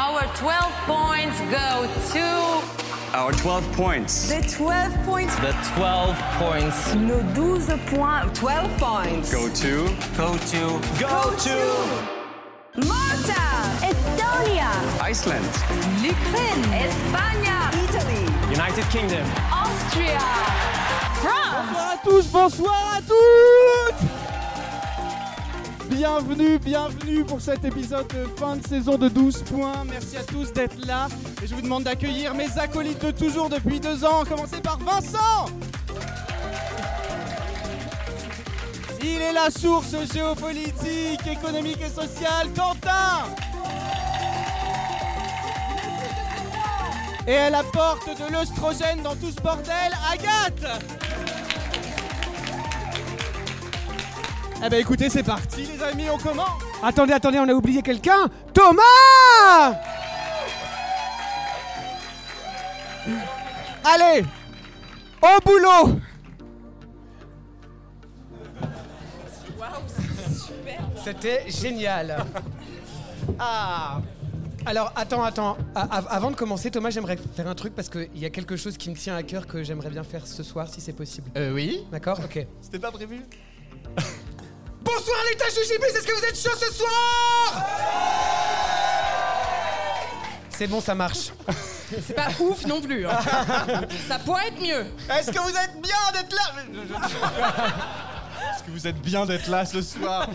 Our 12 points go to. Our 12 points The 12 points. The 12 points Nos 12 points. 12 points. go to go to Go to Malta. Estonia. Iceland. L'Ukraine. Espagne. Italy. United Kingdom. Austria. France. Bonsoir à tous, bonsoir à tous Bienvenue, bienvenue pour cet épisode de fin de saison de 12 points. Merci à tous d'être là. Et je vous demande d'accueillir mes acolytes de toujours depuis deux ans. Commencez par Vincent Il est la source géopolitique, économique et sociale, Quentin Et elle apporte de l'œstrogène dans tout ce bordel, Agathe Eh ben écoutez, c'est parti les amis, on commence. Attendez, attendez, on a oublié quelqu'un. Thomas! Allez Au boulot! C'était génial. Ah. Alors attends, attends. A- av- avant de commencer, Thomas, j'aimerais faire un truc parce qu'il y a quelque chose qui me tient à cœur que j'aimerais bien faire ce soir, si c'est possible. Euh oui. D'accord Ok. C'était pas prévu Bonsoir les tâches de JP, est-ce que vous êtes chaud ce soir C'est bon, ça marche. C'est pas ouf non plus. hein. Ça pourrait être mieux. Est-ce que vous êtes bien d'être là Est-ce que vous êtes bien d'être là ce soir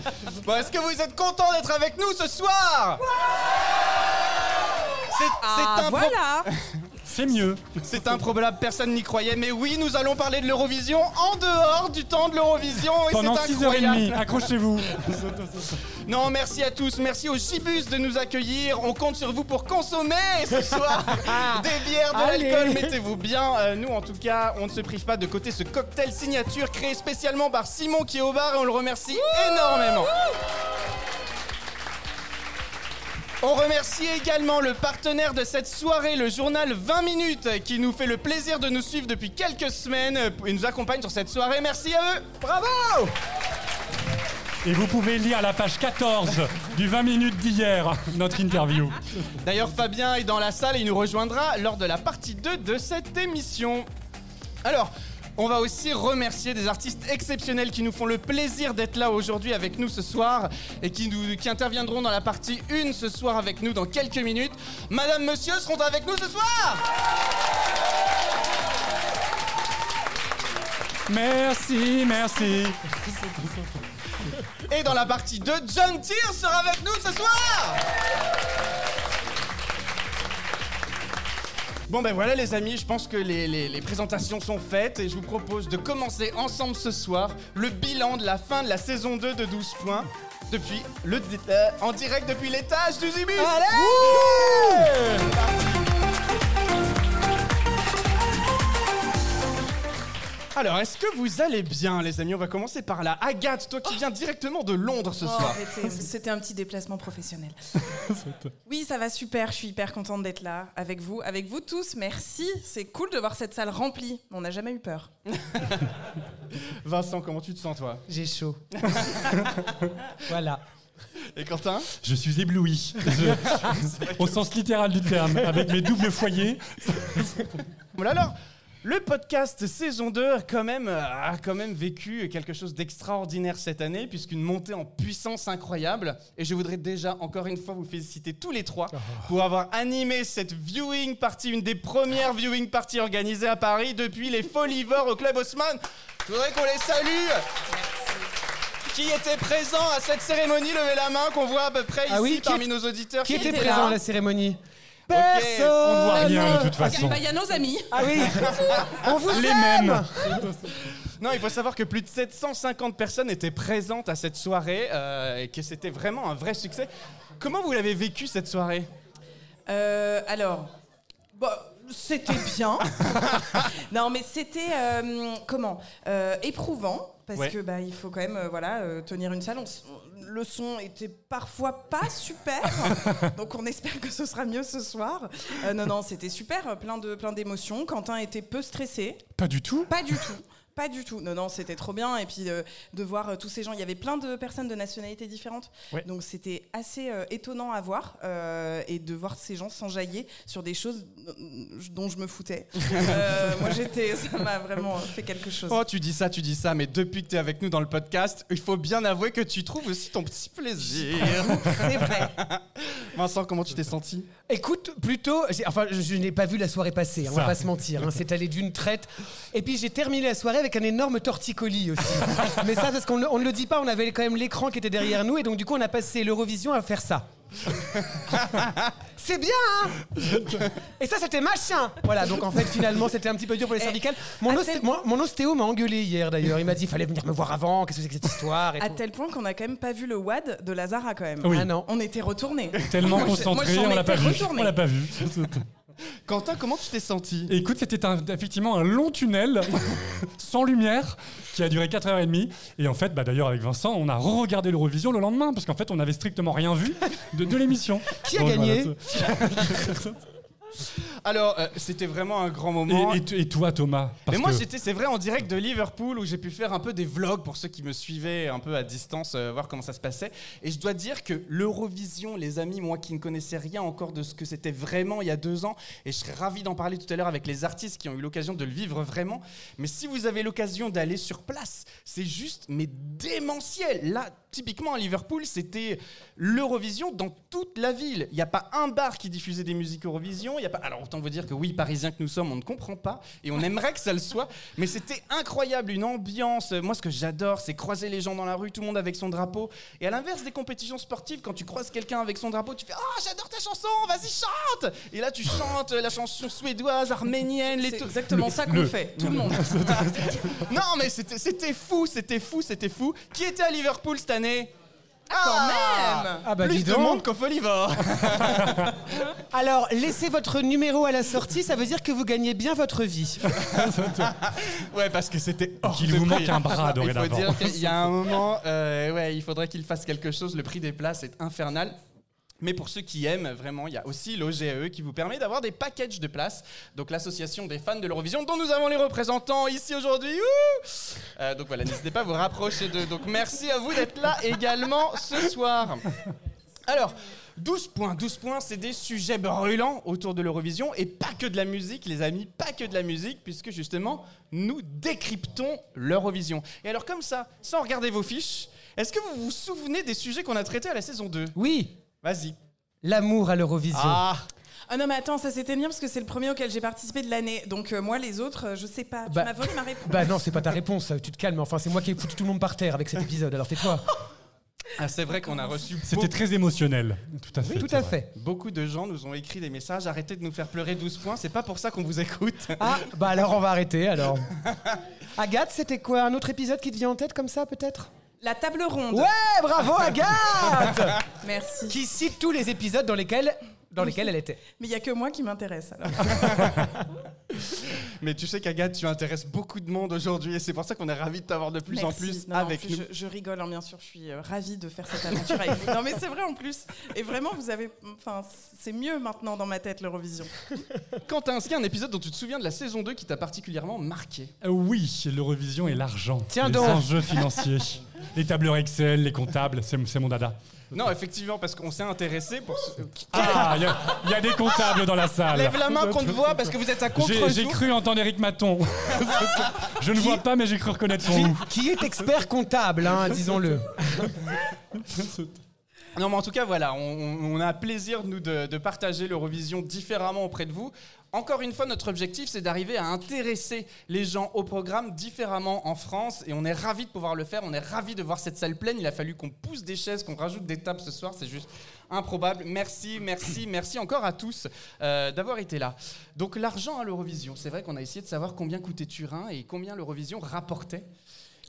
Bon, Est-ce que vous êtes content d'être avec nous ce soir C'est Ah, c'est un pro- voilà. C'est mieux. C'est improbable, personne n'y croyait, mais oui, nous allons parler de l'Eurovision en dehors du temps de l'Eurovision. et Pendant c'est 6h30, incroyable. accrochez-vous. Non, merci à tous, merci au Gibus de nous accueillir. On compte sur vous pour consommer ce soir des bières, de l'alcool. Mettez-vous bien. Euh, nous, en tout cas, on ne se prive pas de côté ce cocktail signature créé spécialement par Simon qui est au bar et on le remercie énormément. On remercie également le partenaire de cette soirée, le journal 20 minutes, qui nous fait le plaisir de nous suivre depuis quelques semaines et nous accompagne sur cette soirée. Merci à eux. Bravo Et vous pouvez lire la page 14 du 20 minutes d'hier, notre interview. D'ailleurs, Fabien est dans la salle et il nous rejoindra lors de la partie 2 de cette émission. Alors, on va aussi remercier des artistes exceptionnels qui nous font le plaisir d'être là aujourd'hui avec nous ce soir et qui, nous, qui interviendront dans la partie 1 ce soir avec nous dans quelques minutes. Madame, monsieur seront avec nous ce soir Merci, merci. Et dans la partie 2, John Tyr sera avec nous ce soir Bon ben voilà les amis, je pense que les, les- les présentations sont faites et je vous propose de commencer ensemble ce soir le bilan de la fin de la saison 2 de 12 points depuis le euh, en direct depuis l'étage du Zibus. Alors, est-ce que vous allez bien, les amis? On va commencer par là. Agathe, toi qui viens directement de Londres ce Oh, soir. arrêtez, C'était un petit déplacement professionnel. Oui, ça va super. Je suis hyper contente d'être là avec vous, avec vous tous. Merci. C'est cool de voir cette salle remplie. On n'a jamais eu peur. Vincent, comment tu te sens, toi? J'ai chaud. voilà. Et Quentin? Je suis ébloui. Je- au sens littéral du terme, avec mes doubles foyers. Voilà alors, le podcast saison 2 a quand même, euh, a quand même vécu quelque chose d'extraordinaire cette année, puisqu'une montée en puissance incroyable. Et je voudrais déjà, encore une fois, vous féliciter tous les trois pour avoir animé cette viewing party, une des premières viewing parties organisées à Paris depuis les Folivores au Club Haussmann. Je voudrais qu'on les salue. Qui était présent à cette cérémonie? Levez la main qu'on voit à peu près ici Ah oui, qui parmi est- nos auditeurs. Qui était était présent à la cérémonie? Ok, on On voit rien de toute façon. Bah, Il y a nos amis. Ah oui On vous Les aime mêmes. Non, il faut savoir que plus de 750 personnes étaient présentes à cette soirée euh, et que c'était vraiment un vrai succès. Comment vous l'avez vécu cette soirée? Euh, alors, bah, c'était bien. non, mais c'était euh, comment Euh, éprouvant parce Ouais. que bah il faut quand même euh, voilà euh, tenir une salle. On s- le son était parfois pas super, donc on espère que ce sera mieux ce soir. Euh, non non, c'était super, plein de plein d'émotions. Quentin était peu stressé, Pas du tout. pas du tout. Pas du tout. Non, non, c'était trop bien. Et puis euh, de voir euh, tous ces gens. Il y avait plein de personnes de nationalités différentes. Ouais. Donc c'était assez euh, étonnant à voir. euh, et de voir ces gens s'enjailler sur des choses dont je me foutais. Euh, moi, j'étais. Ça m'a vraiment fait quelque chose. Oh, tu dis ça, tu dis ça, mais depuis que tu es avec nous dans le podcast, il faut bien avouer que tu trouves aussi ton petit plaisir. C'est vrai. Vincent, comment tu t'es senti? Écoute, plutôt, enfin, je, je n'ai pas vu la soirée passer, hein, on va pas se mentir. hein, c'est allé d'une traite. Et puis j'ai terminé la soirée avec un énorme torticolis aussi. Mais ça, parce qu'on ne on ne le dit pas, on avait quand même l'écran qui était derrière nous, et donc du coup, on a passé l'Eurovision à faire ça. c'est bien, hein Et ça, c'était machin Voilà, donc en fait, finalement, c'était un petit peu dur pour les cervicales. Mon, à osté- tel mon- mon ostéo m'a engueulé hier d'ailleurs. Il m'a dit il fallait venir me voir avant, qu'est-ce que c'est que cette histoire et À tout. tel point qu'on a quand même pas vu le WAD de Lazara quand même. Oui. Ah non. On était retournés. Tellement Moi, je- concentré, moi, j'en on l'a pas vu. retournée. On l'a pas vu. Quentin, comment tu t'es senti? Écoute, c'était un- effectivement un long tunnel sans lumière qui a duré 4h30. Et en fait, bah, d'ailleurs, avec Vincent, on a re-regardé l'Eurovision le lendemain parce qu'en fait, on n'avait strictement rien vu de, de l'émission. Qui a gagné? voilà, Alors, euh, c'était vraiment un grand moment. et, et- et toi, Thomas parce Mais moi, que- j'étais, c'est vrai, en direct de Liverpool où j'ai pu faire un peu des vlogs pour ceux qui me suivaient un peu à distance, euh, voir comment ça se passait. Et je dois dire que l'Eurovision, les amis, moi qui ne connaissais rien encore de ce que c'était vraiment il y a deux ans, et je serais ravi d'en parler tout à l'heure avec les artistes qui ont eu l'occasion de le vivre vraiment. Mais si vous avez l'occasion d'aller sur place, c'est juste, mais démentiel. Là, typiquement à Liverpool, c'était l'Eurovision dans toute la ville. Il n'y a pas un bar qui diffusait des musiques Eurovision. Il y a pas... Alors autant vous dire que oui, Parisiens que nous sommes, on ne comprend pas et on aimerait que ça le soit. Mais c'était incroyable, une ambiance. Moi, ce que j'adore, c'est croiser les gens dans la rue, tout le monde avec son drapeau. Et à l'inverse des compétitions sportives, quand tu croises quelqu'un avec son drapeau, tu fais Ah, j'adore ta chanson, vas-y, chante Et là, tu chantes la chanson suédoise, arménienne, les C'est tout- exactement ça qu'on fait, tout le monde. Non, mais c'était c'était fou, c'était fou, c'était fou. Qui était à Liverpool cette année? Quand même Ah bah Plus dis de donc. monde qu'au Folivore Alors, laissez votre numéro à la sortie, ça veut dire que vous gagnez bien votre vie. Ouais, parce que c'était hors Qu'il de vous prix. manque un bras Il faut dorénavant. dire qu'il y a un moment, euh, ouais, il faudrait qu'il fasse quelque chose. Le prix des places est infernal. Mais pour ceux qui aiment, vraiment, il y a aussi l'OGE qui vous permet d'avoir des packages de places. Donc l'association des fans de l'Eurovision, dont nous avons les représentants ici aujourd'hui. Euh, donc voilà, n'hésitez pas à vous rapprocher d'eux. Donc merci à vous d'être là également ce soir. Alors, 12 points, 12 points, c'est des sujets brûlants autour de l'Eurovision et pas que de la musique, les amis, pas que de la musique, puisque justement, nous décryptons l'Eurovision. Et alors, comme ça, sans regarder vos fiches, est-ce que vous vous souvenez des sujets qu'on a traités à la saison 2 Oui, Vas-y. l'amour à l'Eurovision. Ah Ah non mais attends, ça c'était bien parce que c'est le premier auquel j'ai participé de l'année. Donc euh, moi les autres, euh, je sais pas. Tu Bah- m'as volé ma réponse. Bah non, c'est pas ta réponse, tu te calmes. Enfin, c'est moi qui ai foutu tout le monde par terre avec cet épisode, alors tais-toi. Ah, c'est vrai qu'on a reçu C'était beaucoup, très émotionnel. Tout à fait. Tout à vrai. fait. beaucoup de gens nous ont écrit des messages. Arrêtez de nous faire pleurer 12 points, c'est pas pour ça qu'on vous écoute. Ah, bah alors on va arrêter alors. Agathe, c'était quoi Un autre épisode qui te vient en tête comme ça peut-être? La table ronde. Ouais, bravo Agathe Merci. Qui cite tous les épisodes dans lesquels, dans lesquels elle était. Mais il y a que moi qui m'intéresse alors. Mais tu sais qu'Agathe, tu intéresses beaucoup de monde aujourd'hui et c'est pour ça qu'on est ravis de t'avoir de plus en plus Non, non, en avec plus, nous. Je, je rigole, hein, bien sûr, je suis euh, ravie de faire cette aventure avec vous. Non mais c'est vrai en plus. Et vraiment, vous avez, enfin, c'est mieux maintenant dans ma tête l'Eurovision. Qu'il y a un épisode dont tu te souviens de la saison 2 qui t'a particulièrement marqué? Euh, oui, l'Eurovision et l'argent. Tiens les donc. enjeux financiers. Les tableurs Excel, les comptables, c'est mon dada. Non, effectivement, parce qu'on s'est intéressé pour. ce- Ah, il y a- il y, a des comptables dans la salle. Lève la main qu'on te voit parce que vous êtes à J'ai j'ai cru entendre Eric Maton. Je ne vois pas, mais j'ai cru reconnaître son Qui, nom. qui est expert comptable, hein, disons-le. Non, mais en tout cas, voilà, on, on- on a plaisir, nous, de, de partager l'Eurovision différemment auprès de vous. Encore une fois, notre objectif, c'est d'arriver à intéresser les gens au programme différemment en France. Et on est ravis de pouvoir le faire. On est ravis de voir cette salle pleine. Il a fallu qu'on pousse des chaises, qu'on rajoute des tables ce soir. C'est juste improbable. Merci, merci, merci encore à tous euh, d'avoir été là. Donc, l'argent à l'Eurovision. C'est vrai qu'on a essayé de savoir combien coûtait Turin et combien l'Eurovision rapportait.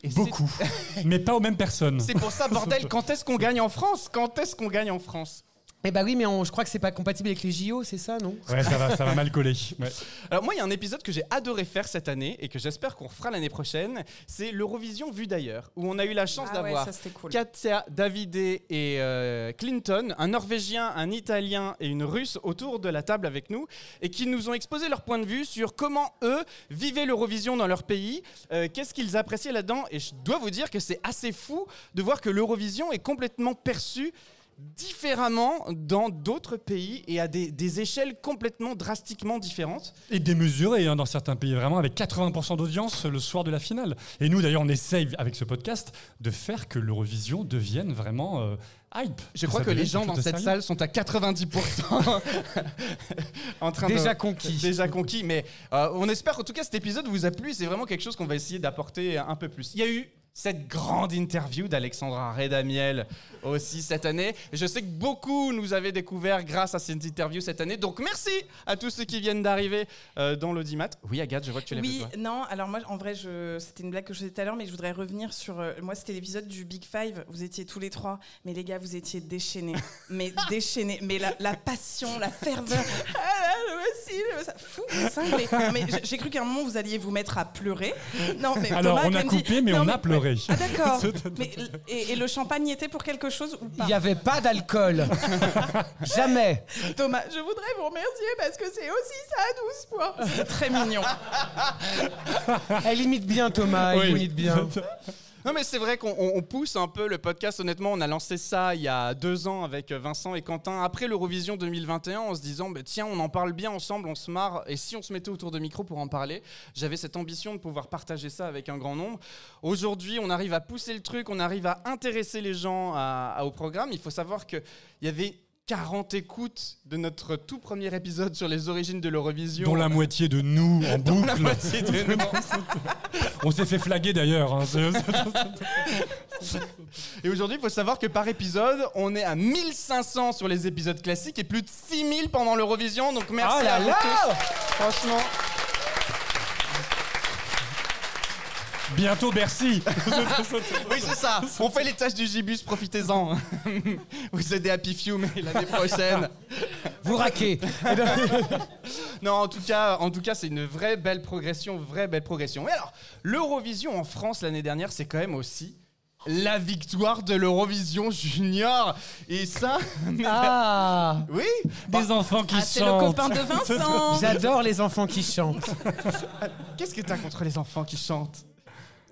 Et Beaucoup. Mais pas aux mêmes personnes. c'est pour ça, bordel, quand est-ce qu'on gagne en France? Quand est-ce qu'on gagne en France? Mais bah oui, mais on- je crois que c'est pas compatible avec les JO, c'est ça, non? Ouais, ça va, ça va mal coller. Ouais. Alors moi, il y a un épisode que j'ai adoré faire cette année et que j'espère qu'on refera l'année prochaine. C'est l'Eurovision vue d'ailleurs, où on a eu la chance Ah ouais, d'avoir c'était cool. Katia, Davidé et euh, Clinton, un Norvégien, un Italien et une Russe autour de la table avec nous et qui nous ont exposé leur point de vue sur comment eux vivaient l'Eurovision dans leur pays, euh, qu'est-ce qu'ils appréciaient là-dedans. Et je dois vous dire que c'est assez fou de voir que l'Eurovision est complètement perçue différemment dans d'autres pays et à des, des échelles complètement drastiquement différentes. Et démesuré hein, dans certains pays, vraiment avec 80% d'audience le soir de la finale. Et nous, d'ailleurs, on essaye avec ce podcast de faire que l'Eurovision devienne vraiment euh, hype. Je crois que les gens dans cette salle sont à 90% en train Déjà de... conquis. Déjà conquis, mais euh, on espère qu'en tout cas cet épisode vous a plu. C'est vraiment quelque chose qu'on va essayer d'apporter un peu plus. Il y a eu cette grande interview d'Alexandra Redamiel aussi cette année. Je sais que beaucoup nous avaient découvert grâce à cette interview cette année. Donc merci à tous ceux qui viennent d'arriver euh, dans l'audimat. Oui, Agathe, je vois que tu l'as Oui, non, alors moi, en vrai, je... c'était une blague que je faisais tout à l'heure, mais je voudrais revenir sur. euh, moi, c'était l'épisode du Big Five. Vous étiez tous les trois, mais les gars, vous étiez déchaînés. mais déchaînés. Mais la, la passion, la ferveur. Ah là, le ça. Fou, cinglé. Mais j'ai- cru qu'à un moment, vous alliez vous mettre à pleurer. Non, mais Alors, Thomas on a dit- coupé, mais Non, on a pleuré. Ah, d'accord. mais, et, et le champagne y était pour quelque chose ou pas Il n'y avait pas d'alcool. Jamais. Thomas, je voudrais vous remercier parce que c'est aussi ça à 12 points. C'est très mignon. Elle imite bien Thomas, Oui. elle imite bien. Non mais c'est vrai qu'on on- on pousse un peu le podcast. Honnêtement, on a lancé ça il y a deux ans avec Vincent et Quentin après l'Eurovision 2021 en se disant bah, tiens on en parle bien ensemble, on se marre et si on se mettait autour de micro pour en parler. J'avais cette ambition de pouvoir partager ça avec un grand nombre. Aujourd'hui, on arrive à pousser le truc, on arrive à intéresser les gens au programme. Il faut savoir que il y avait 40 écoutes de notre tout premier épisode sur les origines de l'Eurovision. Dont la moitié de nous en boucle. La moitié de nous. On s'est fait flaguer d'ailleurs. hein. Et aujourd'hui, il faut savoir que par épisode, on est à 1500 sur les épisodes classiques et plus de 6000 pendant l'Eurovision. Donc merci là à vous là tous. Franchement. Bientôt Bercy. Oui, c'est ça. On fait les tâches du Gibus, profitez-en. Vous aidez Happy Few, mais l'année prochaine. Vous raquez. Non, en tout cas, en tout cas, c'est une vraie belle progression, vraie belle progression. Et alors, l'Eurovision en France l'année dernière, c'est quand même aussi la victoire de l'Eurovision Junior. Et ça, Ah oui. Des enfants qui Ah, c'est le chantent. copain de Vincent. J'adore les enfants qui chantent. Qu'est-ce que t'as contre les enfants qui chantent?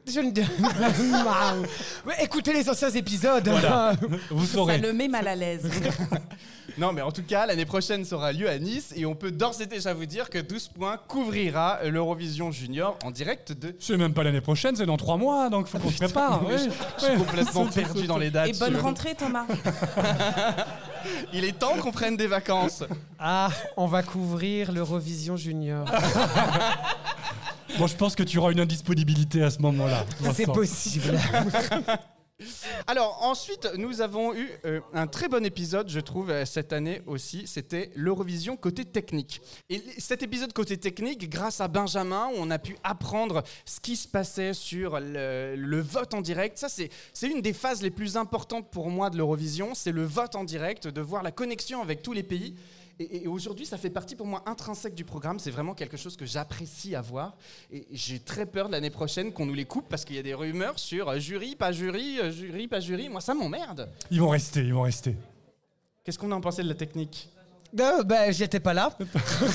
Je ne... Ouais, Écoutez les anciens épisodes. Vous Ça saurez. le met mal à l'aise. Non, mais en tout cas, l'année prochaine sera lieu à Nice et on peut d'ores et déjà vous dire que 12 points couvrira l'Eurovision Junior en direct de. C'est même pas l'année prochaine, c'est dans trois mois, donc faut qu'on se prépare. Oui. je, je suis complètement perdu dans les dates. Et bonne rentrée, Thomas. Il est temps qu'on prenne des vacances. Ah, on va couvrir l'Eurovision Junior. Bon, je pense que tu auras une indisponibilité à ce moment-là. C'est possible. Alors ensuite, nous avons eu euh, un très bon épisode, je trouve, euh, cette année aussi. C'était l'Eurovision côté technique. Et cet épisode côté technique, grâce à Benjamin, on a pu apprendre ce qui se passait sur le, le vote en direct. Ça, c'est c'est une des phases les plus importantes pour moi de l'Eurovision. C'est le vote en direct, de voir la connexion avec tous les pays. Et, et aujourd'hui, ça fait partie pour moi intrinsèque du programme. C'est vraiment quelque chose que j'apprécie à voir. Et j'ai très peur de l'année prochaine qu'on nous les coupe parce qu'il y a des rumeurs sur euh, jury, pas jury, euh, jury, pas jury. Moi, ça m'emmerde. Ils vont rester, ils vont rester. Qu'est-ce qu'on a en pensé de la technique? Euh, bah, j'étais pas là.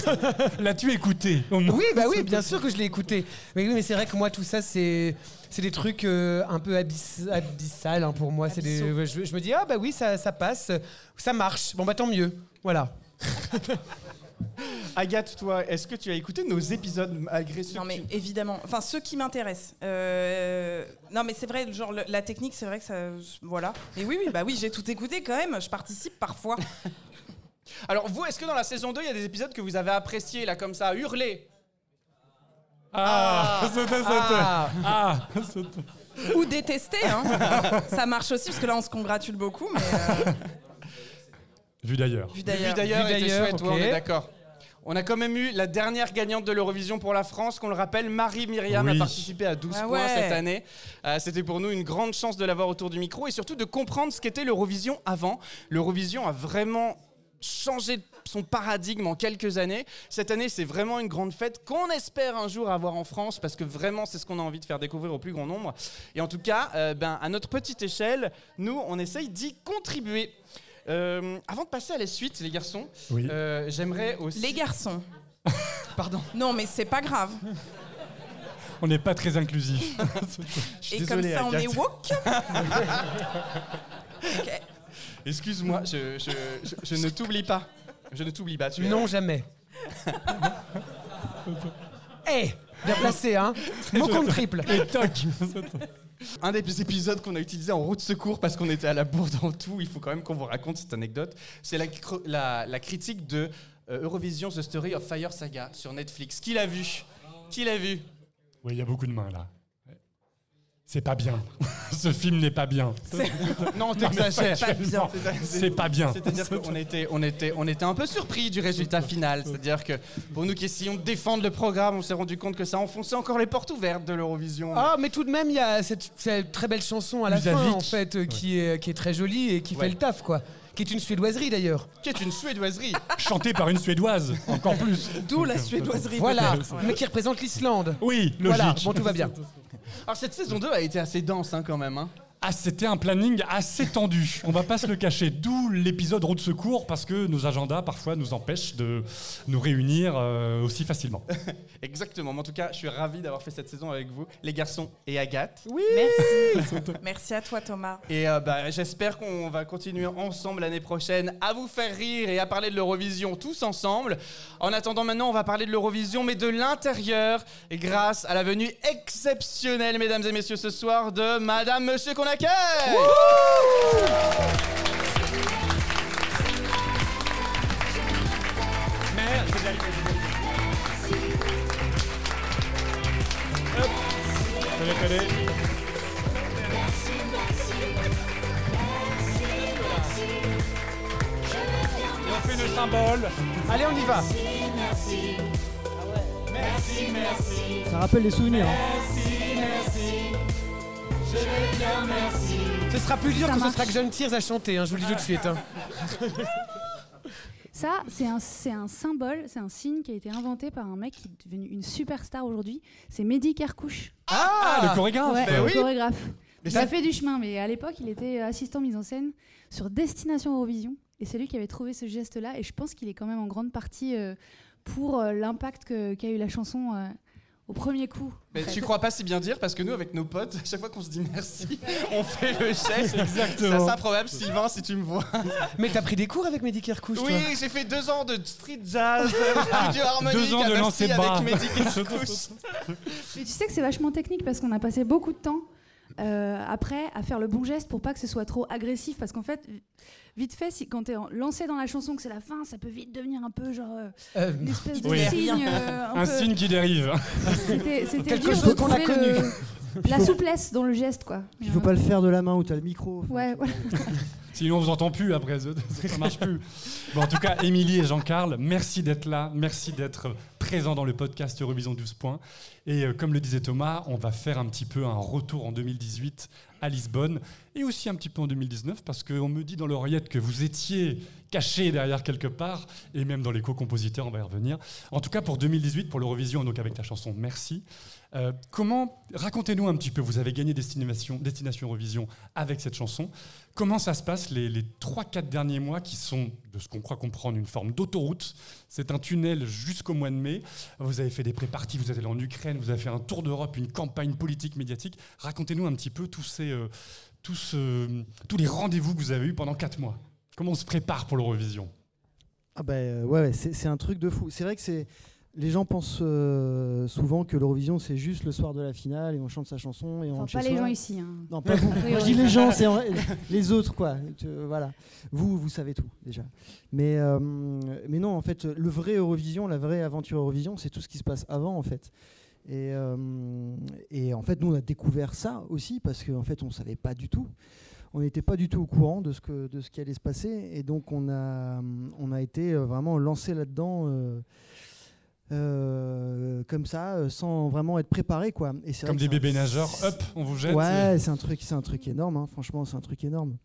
L'as-tu écouté? Au moins Oui, bah oui, bien sûr que je l'ai écouté. Mais oui, mais c'est vrai que moi, tout ça, c'est c'est des trucs euh, un peu abyss, abyssal hein, pour moi. C'est des, je me dis ah bah oui, ça, ça passe, ça marche. Bon bah tant mieux. Voilà. Agathe, toi, est-ce que tu as écouté nos épisodes malgré ce Non que mais tu- évidemment, enfin ceux qui m'intéressent. Euh, non mais c'est vrai, genre le- la technique, c'est vrai que ça, voilà. Mais oui, oui, bah oui, j'ai tout écouté quand même. Je participe parfois. Alors vous, est-ce que dans la saison 2, il y a des épisodes que vous avez appréciés, là, comme ça, hurler? Ah, c'était, c'était. Ah. Ah, c'était. Ou détester, hein. Ça marche aussi parce que là on se congratule beaucoup, mais euh, Vu d'ailleurs. vu Vu d'ailleurs. Vu était d'ailleurs, chouette, ouais, ok. on est d'accord. On a quand même eu la dernière gagnante de l'Eurovision pour la France, qu'on le rappelle, Marie-Myriam Oui. a participé à 12 Ah points ouais. cette année. Euh, C'était pour nous une grande chance de l'avoir autour du micro et surtout de comprendre ce qu'était l'Eurovision avant. L'Eurovision a vraiment changé son paradigme en quelques années. Cette année, c'est vraiment une grande fête qu'on espère un jour avoir en France parce que vraiment, c'est ce qu'on a envie de faire découvrir au plus grand nombre. Et en tout cas, euh, ben, à notre petite échelle, nous, on essaye d'y contribuer. Euh, avant de passer à la suite, les garçons, Oui. euh, j'aimerais aussi. Les garçons. Pardon. Non, mais c'est pas grave. On n'est pas très inclusif. Je suis Et désolé, comme ça, on est woke. Ok. Excuse-moi, je, je- je- je ne t'oublie pas. Je ne t'oublie pas. Tu es- Non, jamais. Eh Bien placé, hein Mon compte triple. Et toc Un des épisodes qu'on a utilisé en route secours parce qu'on était à la bourre dans tout, il faut quand même qu'on vous raconte cette anecdote. C'est la, la critique de euh, Eurovision The Story of Fire Saga sur Netflix. Qui l'a vu? Qui l'a vu? Oui, il y a beaucoup de mains là. C'est pas bien. Ce film n'est pas bien. Non, t'exagères. Pas bien. C'est pas bien. C'est-à-dire qu'on était, on était, on était un peu surpris du résultat final. C'est-à-dire que pour nous qui essayons de défendre le programme, on s'est rendu compte que ça enfonçait encore les portes ouvertes de l'Eurovision. Ah, mais tout de même, il y a cette, cette très belle chanson à la fin, en fait, euh, qui, est, qui est très jolie et qui Ouais. fait le taf, quoi. Qui est une suédoiserie, d'ailleurs. Qui est une suédoiserie. Chanté par une Suédoise, encore plus. D'où la suédoiserie. Voilà, mais qui représente l'Islande. Oui, logique. Voilà, bon, tout va bien. Alors cette saison 2 a été assez dense hein, quand même. hein. Ah, c'était un planning assez tendu. On va pas se le cacher. D'où l'épisode route secours parce que nos agendas parfois nous empêchent de nous réunir euh, aussi facilement. Exactement. Mais en tout cas, je suis ravi d'avoir fait cette saison avec vous, les garçons et Agathe. Merci. Merci à toi, Thomas. Et euh, bah, j'espère qu'on va continuer ensemble l'année prochaine à vous faire rire et à parler de l'Eurovision tous ensemble. En attendant, maintenant, on va parler de l'Eurovision, mais de l'intérieur, grâce à la venue exceptionnelle, mesdames et messieurs, ce soir de Madame Monsieur qu'on accueille. Et on fait le symbole. Allez, on y va. Ça rappelle les souvenirs. Ce sera plus dur Ça que ce sera que John Tears à chanter, hein, je vous le dis tout de suite. hein. Ça, c'est un, c'est un symbole, c'est un signe qui a été inventé par un mec qui est devenu une superstar aujourd'hui. C'est Mehdi Kerkouche. Ah, le chorégraphe. Ouais, bah le oui. chorégraphe. Mais il ça- a fait du chemin, mais à l'époque, il était assistant mise en scène sur Destination Eurovision. Et c'est lui qui avait trouvé ce geste-là. Et je pense qu'il est quand même en grande partie euh, pour euh, l'impact qu'a eu la chanson euh, au premier coup. Mais tu crois pas si bien dire parce que nous, avec nos potes, à chaque fois qu'on se dit merci, on fait le geste. Exactement. C'est ça, probable, Sylvain, si tu me vois. Mais t'as pris des cours avec Mehdi Kerkouche, Oui, j'ai fait deux ans de street jazz, euh, studio harmonique, Deux ans de lancer avec Mehdi Kerkouche. Mais tu sais que c'est vachement technique parce qu'on a passé beaucoup de temps euh, après à faire le bon geste pour pas que ce soit trop agressif. Parce qu'en fait, vite fait, si, quand t'es lancé dans la chanson, que c'est la fin, ça peut vite devenir un peu genre euh, Euh, une espèce de Oui. signe. euh, un Un peu- signe qui dérive. C'était Quelque chose qu'on a le- la souplesse dans le geste, quoi. Il faut pas le faire de la main où t'as le micro. Ouais, voilà. Sinon, on vous entend plus après, ça marche plus. Bon, en tout cas, Émilie et Jean-Carl, merci d'être là, merci d'être présents dans le podcast Eurovision 12 points. Et euh, comme le disait Thomas, on va faire un petit peu un retour en 2018 à Lisbonne et aussi un petit peu en 2019 parce qu'on me dit dans l'oreillette que vous étiez caché derrière quelque part et même dans les co-compositeurs, on va y revenir. En tout cas, pour 2018, pour l'Eurovision, donc avec la chanson Merci. Euh, comment racontez-nous un petit peu. Vous avez gagné Destination, Destination Eurovision avec cette chanson. Comment ça se passe les, les 3-4 derniers mois qui sont, de ce qu'on croit comprendre, une forme d'autoroute? C'est un tunnel jusqu'au mois de mai. Vous avez fait des pré-parties, vous êtes allé en Ukraine, vous avez fait un tour d'Europe, une campagne politique, médiatique. Racontez-nous un petit peu tous, ces, euh, tous, euh, tous les rendez-vous que vous avez eus pendant 4 mois. Comment on se prépare pour l'Eurovision? Ah euh, ouais, c'est un truc de fou. C'est vrai que c'est les gens pensent euh, souvent que l'Eurovision c'est juste le soir de la finale et on chante sa chanson et on Enfin, pas les gens ici. hein. Non, pas vous. Je dis les gens, c'est en- les autres, quoi. Tu- voilà. Vous, vous savez tout, déjà. Mais, euh, mais non, en fait, le vrai Eurovision, la vraie aventure Eurovision, c'est tout ce qui se passe avant, en fait. Et, euh, et en fait, nous, on a découvert ça aussi parce qu'en fait, on ne savait pas du tout. On n'était pas du tout au courant de ce, que, de ce qui allait se passer. Et donc, on a, on a été euh, vraiment lancé là-dedans. euh, euh, comme ça, euh, sans vraiment être préparé, quoi. Et Comme vrai des bébés nageurs, hop, on vous jette. Ouais, c'est un truc, c'est un truc énorme. hein. Franchement, c'est un truc énorme.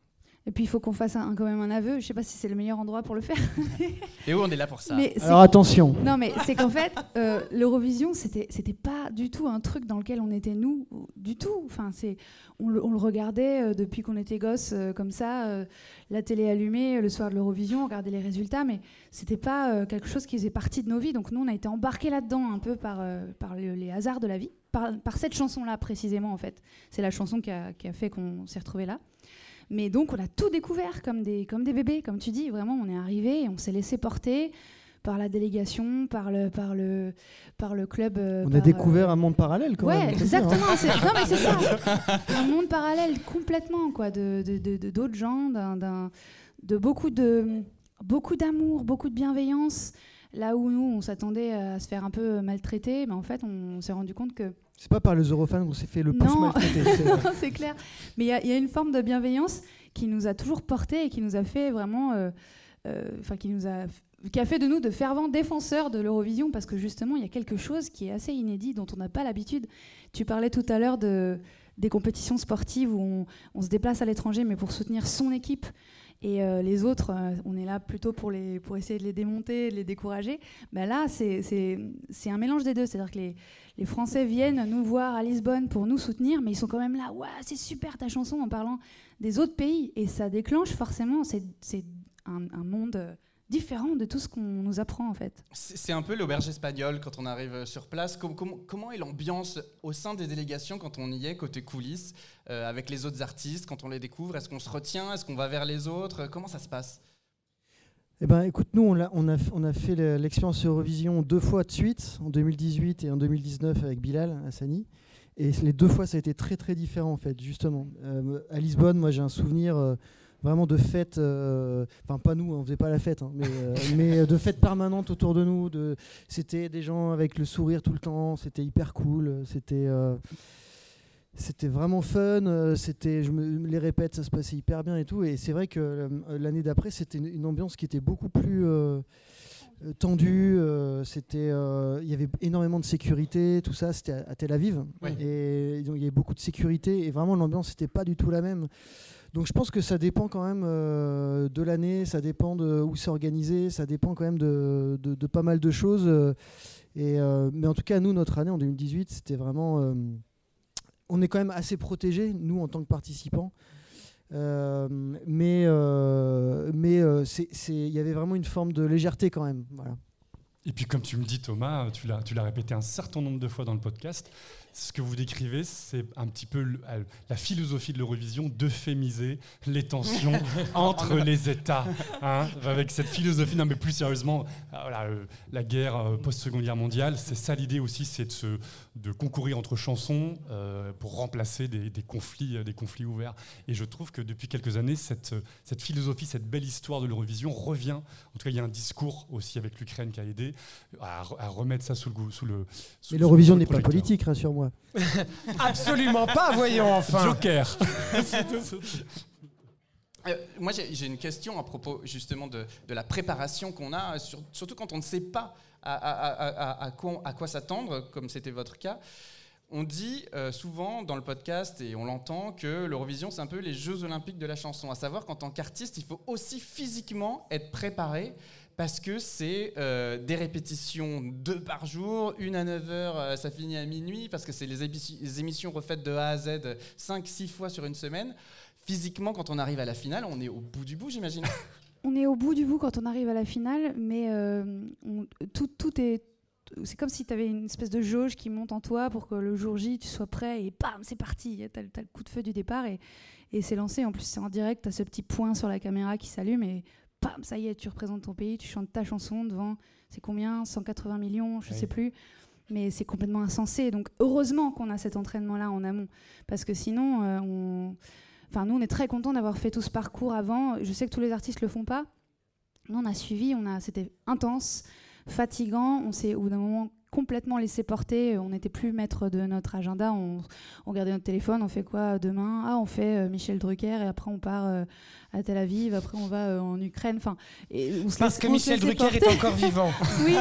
Et puis il faut qu'on fasse un, quand même un aveu. Je sais pas si c'est le meilleur endroit pour le faire. Et où on est là pour ça Mais Alors attention. Non, mais c'est qu'en fait, euh, l'Eurovision, c'était, c'était pas du tout un truc dans lequel on était nous, du tout. Enfin, c'est, on, le, on le regardait euh, depuis qu'on était gosse, euh, comme ça, euh, la télé allumée, le soir de l'Eurovision, on regardait les résultats, mais c'était pas euh, quelque chose qui faisait partie de nos vies. Donc nous, on a été embarqués là-dedans un peu par, euh, par le- les hasards de la vie, par, par cette chanson-là précisément, en fait. C'est la chanson qui a, qui a fait qu'on s'est retrouvés là. Mais donc, on a tout découvert comme des, comme des bébés, comme tu dis. Vraiment, on est arrivé et on s'est laissé porter par la délégation, par le, par le, par le club. euh, On a par, découvert euh, un monde parallèle quand ouais, même. hein. exactement. c'est- Non, mais c'est ça. Un monde parallèle complètement, quoi, de de- de- de- d'autres gens, d'un- de beaucoup de beaucoup d'amour, beaucoup de bienveillance. Là où nous, on s'attendait à se faire un peu maltraiter, mais en fait, on s'est rendu compte que C'est pas par les Eurofans qu'on s'est fait le plus non, c'est- clair. Mais il y a- il y, a une forme de bienveillance qui nous a toujours porté et qui nous a fait vraiment, euh, euh, enfin qui nous a, qui a fait de nous de fervents défenseurs de l'Eurovision parce que justement il y a quelque chose qui est assez inédit dont on n'a pas l'habitude. Tu parlais tout à l'heure de des compétitions sportives où on, on se déplace à l'étranger mais pour soutenir son équipe. Et euh, les autres, euh, on est là plutôt pour, les, pour essayer de les démonter, de les décourager. Ben là, c'est- un mélange des deux. C'est-à-dire que les, les Français viennent nous voir à Lisbonne pour nous soutenir, mais ils sont quand même là. Ouais, c'est super ta chanson en parlant des autres pays. Et ça déclenche forcément, c'est un, un monde euh, différent de tout ce qu'on nous apprend en fait. C'est un peu l'auberge espagnole quand on arrive euh, sur place. Com- com- comment est l'ambiance au sein des délégations quand on y est, côté coulisses, euh, avec les autres artistes, quand on les découvre? Est-ce qu'on se retient? Est-ce qu'on va vers les autres? Comment ça se passe? Eh ben, écoute, nous, on, a, on a fait le- l'expérience Eurovision deux fois de suite, en 2018 et en 2019 avec Bilal Hassani. Et les deux fois, ça a été très, très différent, en fait, justement. Euh, à Lisbonne, moi, j'ai un souvenir euh, vraiment de fête, euh, enfin, pas nous, on faisait pas la fête, hein, mais, euh, mais de fête permanente autour de nous. De, c'était des gens avec le sourire tout le temps, c'était hyper cool, c'était. euh, c'était vraiment fun, euh, c'était, je me les répète, ça se passait hyper bien et tout. Et c'est vrai que euh, l'année d'après, c'était une, une ambiance qui était beaucoup plus euh, euh, tendue. euh, c'était, euh, il y avait énormément de sécurité, tout ça. C'était à, à Tel Aviv, Ouais. et donc il y avait beaucoup de sécurité. Et vraiment, l'ambiance n'était pas du tout la même. Donc je pense que ça dépend quand même euh, de l'année, ça dépend de où c'est organisé, ça dépend quand même de, pas mal de choses. euh, et, euh, mais en tout cas, nous, notre année en 2018, c'était vraiment on est quand même assez protégés, nous, en tant que participants. Mais mais il y avait vraiment une forme de légèreté quand même. Et puis, comme tu me dis, Thomas, tu l'as répété un certain nombre de fois dans le podcast, ce que vous décrivez, c'est un petit peu le- euh, la philosophie de l'Eurovision d'euphémiser les tensions entre les États. hein, avec cette philosophie, non mais plus sérieusement, euh, voilà, euh, la guerre euh, post-seconde guerre mondiale, c'est ça l'idée aussi, c'est de, se- de concourir entre chansons euh, pour remplacer des, des conflits, euh, des conflits ouverts. Et je trouve que depuis quelques années, cette, euh, cette philosophie, cette belle histoire de l'Eurovision revient. En tout cas, il y a un discours aussi avec l'Ukraine qui a aidé à, re- à remettre ça sous le goût. Sous le, sous- Mais l'Eurovision n'est pas politique, rassure-moi. Absolument pas, voyons enfin. Joker. Euh, moi, j'ai j'ai une question à propos justement de, de la préparation qu'on a, sur- surtout quand on ne sait pas à, quoi, s'attendre, comme c'était votre cas. On dit euh, souvent dans le podcast, et on l'entend, que l'Eurovision, c'est un peu les Jeux olympiques de la chanson. À savoir qu'en tant qu'artiste, il faut aussi physiquement être préparé, parce que c'est euh, des répétitions deux par jour, une à 9h, ça finit à minuit, parce que c'est les, les émissions refaites de A à Z 5-6 fois sur une semaine. Physiquement, quand on arrive à la finale, on est au bout du bout, j'imagine. On est au bout du bout quand on arrive à la finale, mais euh, on- tout, tout est. C'est comme si tu avais une espèce de jauge qui monte en toi pour que le jour J, tu sois prêt et bam, c'est parti. Tu as, le coup de feu du départ et, et c'est lancé. En plus, c'est en direct, tu as ce petit point sur la caméra qui s'allume et bam, ça y est, tu représentes ton pays, tu chantes ta chanson devant, c'est combien 180 millions, je Oui. sais plus. Mais c'est complètement insensé. Donc heureusement qu'on a cet entraînement-là en amont. Parce que sinon, euh, on... Enfin, nous, on est très contents d'avoir fait tout ce parcours avant. Je sais que tous les artistes le font pas. Nous, on a suivi, on a, c'était intense, fatigant. On s'est, au bout d'un moment, complètement laissé porter. On n'était plus maître de notre agenda. On, on regardait notre téléphone. On fait quoi demain? Ah, on fait euh, Michel Drucker et après on part euh, à Tel Aviv, après on va euh, en Ukraine. Enfin, et on se Parce que on Michel Drucker est encore vivant. Oui,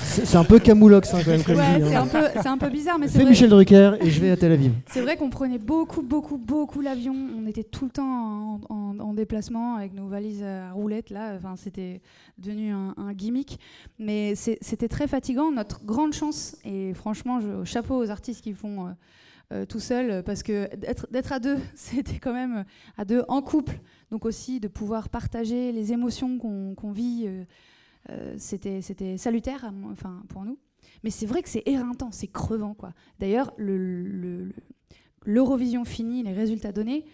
C'est un peu camoulox hein, quand même. Ouais, c'est hein. un un peu bizarre, mais c'est Fais vrai. Michel Drucker et je vais à Tel Aviv. C'est vrai qu'on prenait beaucoup, beaucoup, beaucoup l'avion. On était tout le temps en, en- en déplacement avec nos valises à roulettes. Là, enfin, c'était devenu un, un gimmick. Mais c'était très fatigant. Notre grande chance, et franchement, je, chapeau aux artistes qui font euh, euh, tout seuls, parce que d'être à deux, c'était quand même à deux en couple. Donc aussi de pouvoir partager les émotions qu'on vit, euh, euh, c'était salutaire, à enfin pour nous. Mais c'est vrai que c'est éreintant, c'est crevant quoi. D'ailleurs, le- le- le- l'Eurovision finie, les résultats donnés,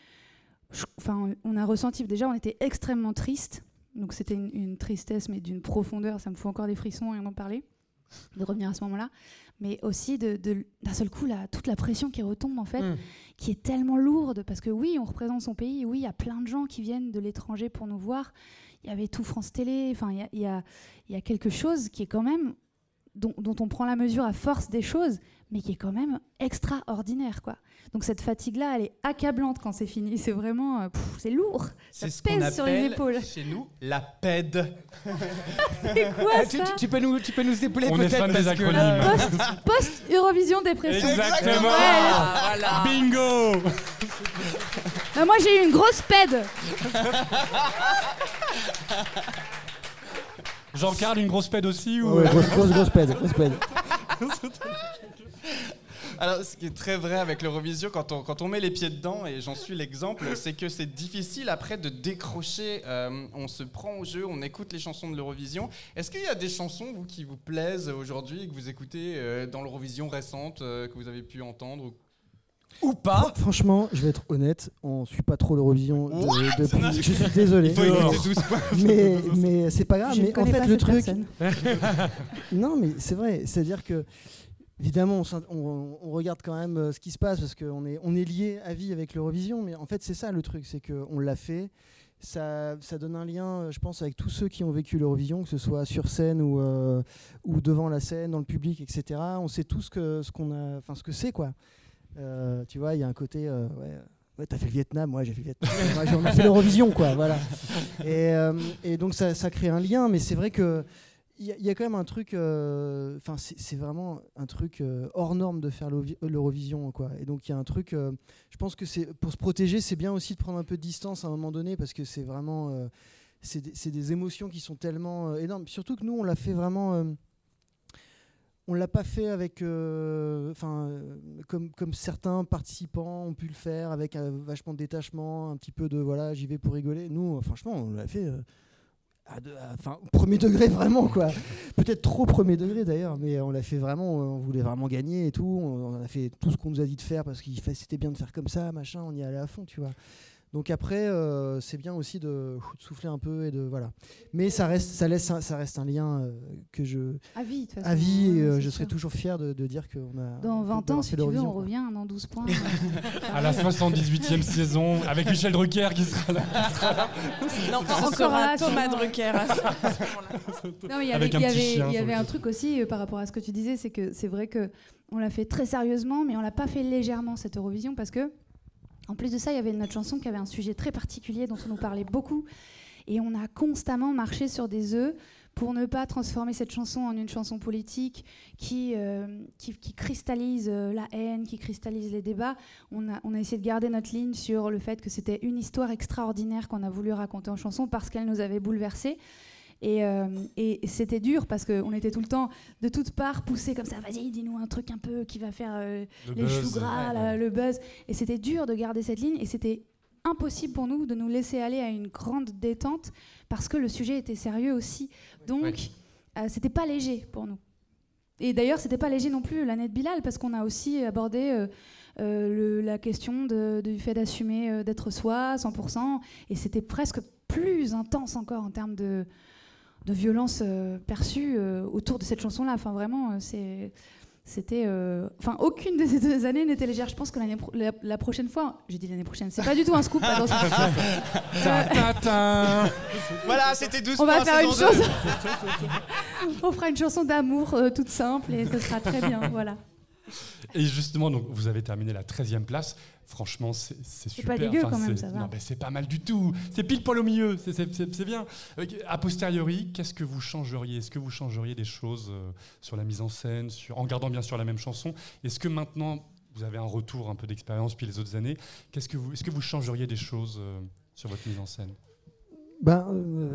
enfin, on, a ressenti déjà, on était extrêmement triste. Donc c'était une, une tristesse, mais d'une profondeur, ça me fout encore des frissons rien d'en parler, de revenir à ce moment-là. Mais aussi de- d'un seul coup, toute la pression qui retombe en fait, Mm. qui est tellement lourde, parce que oui, on représente son pays, oui, il y a plein de gens qui viennent de l'étranger pour nous voir. Il y avait tout France Télé, enfin, il y a, y y quelque chose qui est quand même dont, dont on prend la mesure à force des choses, mais qui est quand même extraordinaire, quoi. Donc cette fatigue-là, elle est accablante quand c'est fini. C'est vraiment, euh, pff, c'est lourd. Ça C'est ce qu'on pèse sur les appelle épaules. chez nous la PED. C'est quoi Ah, tu, ça tu- tu peux nous, tu peux nous épauler On est peut-être fan des parce que- acronymes. Post Eurovision dépression. Exactement. Ah, voilà. Bingo moi j'ai eu une grosse pède. Jean-Carl, une grosse pède aussi ou... Ouais, grosse, grosse, grosse pède, grosse pède. Alors, ce qui est très vrai avec l'Eurovision, quand on, quand on met les pieds dedans, et j'en suis l'exemple, c'est que c'est difficile après de décrocher. Euh, on se prend au jeu, on écoute les chansons de l'Eurovision. Est-ce qu'il y a des chansons, vous, qui vous plaisent aujourd'hui, que vous écoutez euh, dans l'Eurovision récente, euh, que vous avez pu entendre ou- Ou pas? Franchement, je vais être honnête, on suit pas trop l'Eurovision. de- depuis- je suis désolé. Il faut écouter 12 points. mais mais c'est pas grave. Je mais en fait, pas le cette truc. Non, mais c'est vrai. C'est-à-dire que, évidemment, on, s'in- on- on regarde quand même euh, ce qui se passe parce qu'on est, on est lié à vie avec l'Eurovision. Mais en fait, c'est ça le truc, c'est qu'on l'a fait. Ça, ça donne un lien, euh, je pense, avec tous ceux qui ont vécu l'Eurovision, que ce soit sur scène ou, euh, ou devant la scène, dans le public, etc. On sait tous que, ce qu'on a, enfin, ce que c'est, quoi. Euh, tu vois, il y a un côté, euh, ouais, ouais, t'as fait le Vietnam, moi j'ai fait le Vietnam, moi j'ai- on a fait l'Eurovision, quoi, voilà. Et, et donc ça, ça crée un lien, mais c'est vrai que il y, a- quand même un truc, euh, enfin c'est vraiment un truc euh, hors norme de faire l'Eurovi- l'Eurovision, quoi. Et donc il y a un truc, euh, je pense que c'est pour se protéger, c'est bien aussi de prendre un peu de distance à un moment donné parce que c'est vraiment, c'est des, des émotions qui sont tellement énormes. Surtout que nous on l'a fait vraiment. on l'a pas fait avec, enfin, comme, comme certains participants ont pu le faire, avec vachement de détachement, un petit peu de voilà, j'y vais pour rigoler. Nous, franchement, on l'a fait à de- à- enfin, au premier degré vraiment quoi. Peut-être trop premier degré d'ailleurs, mais on l'a fait vraiment. euh, On voulait vraiment gagner et tout. On, a fait tout ce qu'on nous a dit de faire parce qu'il c'était bien de faire comme ça, machin. On y allait à fond, tu vois. Donc après, euh, c'est bien aussi de, de souffler un peu et de voilà. Mais ça reste, ça laisse, un- ça reste un lien euh, que je À vie, de toute façon. à vie, et, euh, je serai sûr. toujours fier de, de dire qu'on a. Dans 20 ans, si tu veux, l'Eurovision, on revient dans 12 points. À la 78e saison, avec Michel Drucker qui sera là. Non, ce Encore un, Thomas. Drucker à ce à. Non, il y avait, un il y avait- chien il y sur avait le un truc aussi euh, par rapport à ce que tu disais, c'est que c'est vrai que on l'a fait très sérieusement, mais on l'a pas fait légèrement cette Eurovision parce que, en plus de ça, il y avait notre chanson qui avait un sujet très particulier dont on nous parlait beaucoup, et on a constamment marché sur des œufs pour ne pas transformer cette chanson en une chanson politique qui, euh, qui, cristallise euh, la haine, qui cristallise les débats. On a, on a essayé de garder notre ligne sur le fait que c'était une histoire extraordinaire qu'on a voulu raconter en chanson parce qu'elle nous avait bouleversés. Et, euh, et c'était dur parce qu'on était tout le temps de toutes parts poussés comme ça. Vas-y, dis-nous un truc un peu qui va faire euh, Le les buzz. choux gras, Ouais, la- ouais. le buzz. Et c'était dur de garder cette ligne et c'était impossible pour nous de nous laisser aller à une grande détente parce que le sujet était sérieux aussi. Donc, Ouais. euh, c'était pas léger pour nous. Et d'ailleurs, c'était pas léger non plus l'année de Bilal parce qu'on a aussi abordé euh, le- la question de- du fait d'assumer euh, d'être soi 100%. Et c'était presque plus intense encore en termes de, de violence euh, perçue euh, autour de cette chanson-là. Enfin, vraiment, euh, c'est. C'était, euh, enfin, aucune de ces deux années n'était légère. Je pense que l'année pro- la, la prochaine fois, j'ai dit l'année prochaine, c'est pas du tout un scoop. Euh, Voilà, c'était 12 on va faire une deux. on fera une chanson d'amour euh, toute simple et ce sera très bien. Voilà. Et justement, donc, vous avez terminé la 13e place. Franchement, c'est c'est super. pas dégueu quand même, c'est- ça va. Non, mais c'est pas mal du tout. C'est pile poil au milieu. C'est- C'est c'est- c'est bien. A posteriori, qu'est-ce que vous changeriez? Est-ce que vous changeriez des choses euh, sur la mise en scène, sur, en gardant bien sûr la même chanson? Est-ce que maintenant, vous avez un retour un peu d'expérience puis les autres années Qu'est-ce que vous, Est-ce que vous changeriez des choses euh, sur votre mise en scène? Ben, euh,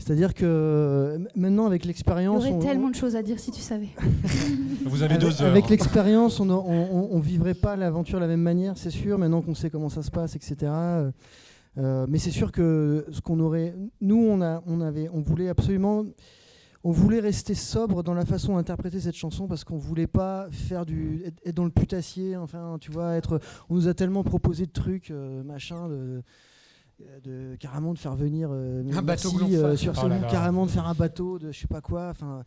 C'est-à-dire que euh, maintenant, avec Il y l'expérience. aurait on- tellement de choses à dire si tu savais. Vous avez avec, deux heures. avec l'expérience, on ne vivrait pas l'aventure de la même manière, c'est sûr, maintenant qu'on sait comment ça se passe, etc. Euh, euh, mais c'est sûr que ce qu'on aurait. Nous, on, a, on, avait, on voulait absolument. On voulait rester sobre dans la façon d'interpréter cette chanson parce qu'on voulait pas faire du être, être dans le putassier. Enfin, tu vois, être. On nous a tellement proposé de trucs, euh, machin, de, de carrément de faire venir euh, Un bateau glanfable. sur Oh ce monde, là. carrément de faire un bateau, de je sais pas quoi. Enfin,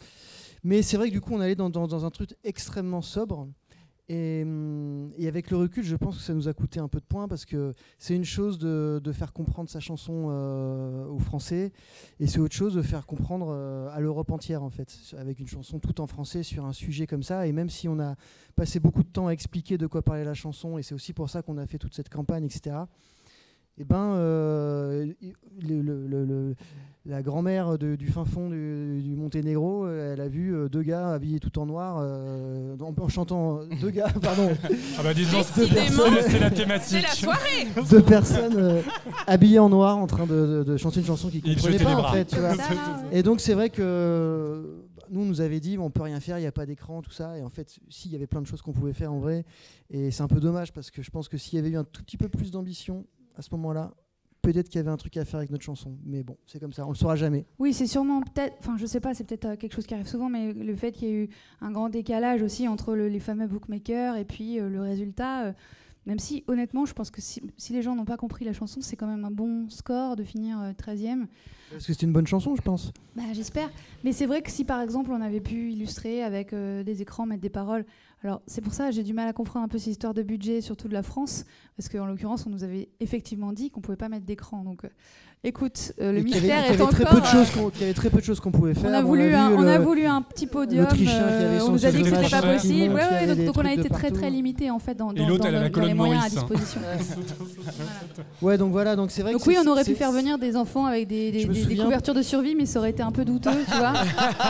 mais c'est vrai que du coup, on allait dans, dans- dans un truc extrêmement sobre. Et, hum, et avec le recul, je pense que ça nous a coûté un peu de points parce que c'est une chose de, de faire comprendre sa chanson euh, aux Français et c'est autre chose de faire comprendre euh, à l'Europe entière en fait, avec une chanson tout en français sur un sujet comme ça. Et même si on a passé beaucoup de temps à expliquer de quoi parlait la chanson, et c'est aussi pour ça qu'on a fait toute cette campagne, etc. Et ben, euh, le- le- le- le- la grand-mère du fin fond du, du Monténégro, euh, elle a vu euh, deux gars habillés tout en noir, euh, en, en chantant deux gars, pardon, Ah bah disons, c'est c'est la thématique. C'est la soirée deux personnes euh, habillées en noir en train de, de- de chanter une chanson qu'ils Ils comprenaient jetaient pas les en bras. fait. Tu vois. Ça, là, Et donc c'est vrai que bah, nous on nous avait dit on peut rien faire, il n'y a pas d'écran, tout ça. Et en fait, si, il y avait plein de choses qu'on pouvait faire en vrai. Et c'est un peu dommage parce que je pense que s'il y avait eu un tout petit peu plus d'ambition à ce moment-là, peut-être qu'il y avait un truc à faire avec notre chanson. Mais bon, c'est comme ça, on le saura jamais. Oui, c'est sûrement peut-être, enfin je sais pas, c'est peut-être euh, quelque chose qui arrive souvent, mais le fait qu'il y ait eu un grand décalage aussi entre le- les fameux bookmakers et puis euh, le résultat, euh, même si honnêtement, je pense que si, si les gens n'ont pas compris la chanson, c'est quand même un bon score de finir euh, 13e. Parce que c'était une bonne chanson, je pense. Bah, j'espère. Mais c'est vrai que si par exemple on avait pu illustrer avec des écrans, mettre des paroles, alors c'est pour ça que j'ai du mal à comprendre un peu ces histoires de budget, surtout de la France, parce qu'en l'occurrence on nous avait effectivement dit qu'on pouvait pas mettre d'écran. Donc euh, écoute, euh, le Et mystère est avait très encore. peu de choses euh, qu'on- qu'il y avait très peu de choses qu'on pouvait faire. on a, voulu un, on a le- voulu un petit podium. euh, on nous a dit que c'était pas possible. Ouais, donc, on a été très très limité en fait dans, dans, les moyens à hein. disposition. Ouais, donc voilà, donc c'est vrai Donc que oui, on aurait pu faire venir des enfants avec des, couvertures de survie, mais ça aurait été un peu douteux, tu vois.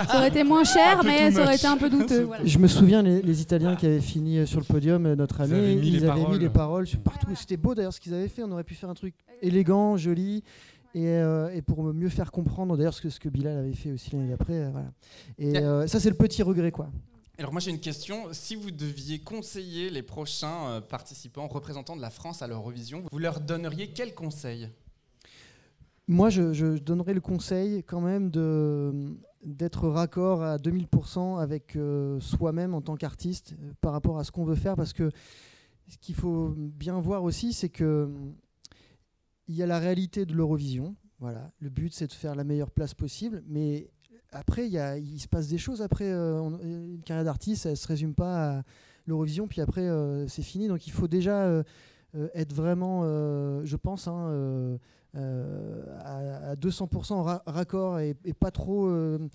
ça aurait été moins cher, mais ça aurait été un peu douteux. Je me souviens, les, les Qui avaient fini euh, sur le podium euh, notre Ils année, avaient mis ils les avaient mis paroles. les paroles sur partout. C'était beau d'ailleurs ce qu'ils avaient fait. On aurait pu faire un truc élégant, joli. Et, euh, et pour mieux faire comprendre, d'ailleurs, ce que, ce que Bilal avait fait aussi l'année d'après. euh, voilà. Et euh, ça, c'est le petit regret, quoi. Alors moi j'ai une question. Si vous deviez conseiller les prochains euh, participants, représentants de la France à l'Eurovision, vous leur donneriez quel conseil? Moi, je, je donnerais le conseil quand même de d'être raccord à 2000% avec euh, soi-même en tant qu'artiste euh, par rapport à ce qu'on veut faire. Parce que ce qu'il faut bien voir aussi c'est que il y a la réalité de l'Eurovision. Voilà. Le but c'est de faire la meilleure place possible. Mais après il, se passe des choses après euh, une carrière d'artiste elle se résume pas à l'Eurovision puis après c'est fini. Donc il faut déjà être vraiment euh, je pense hein, euh, euh, à, à 200% ra- raccord et, et pas trop. Il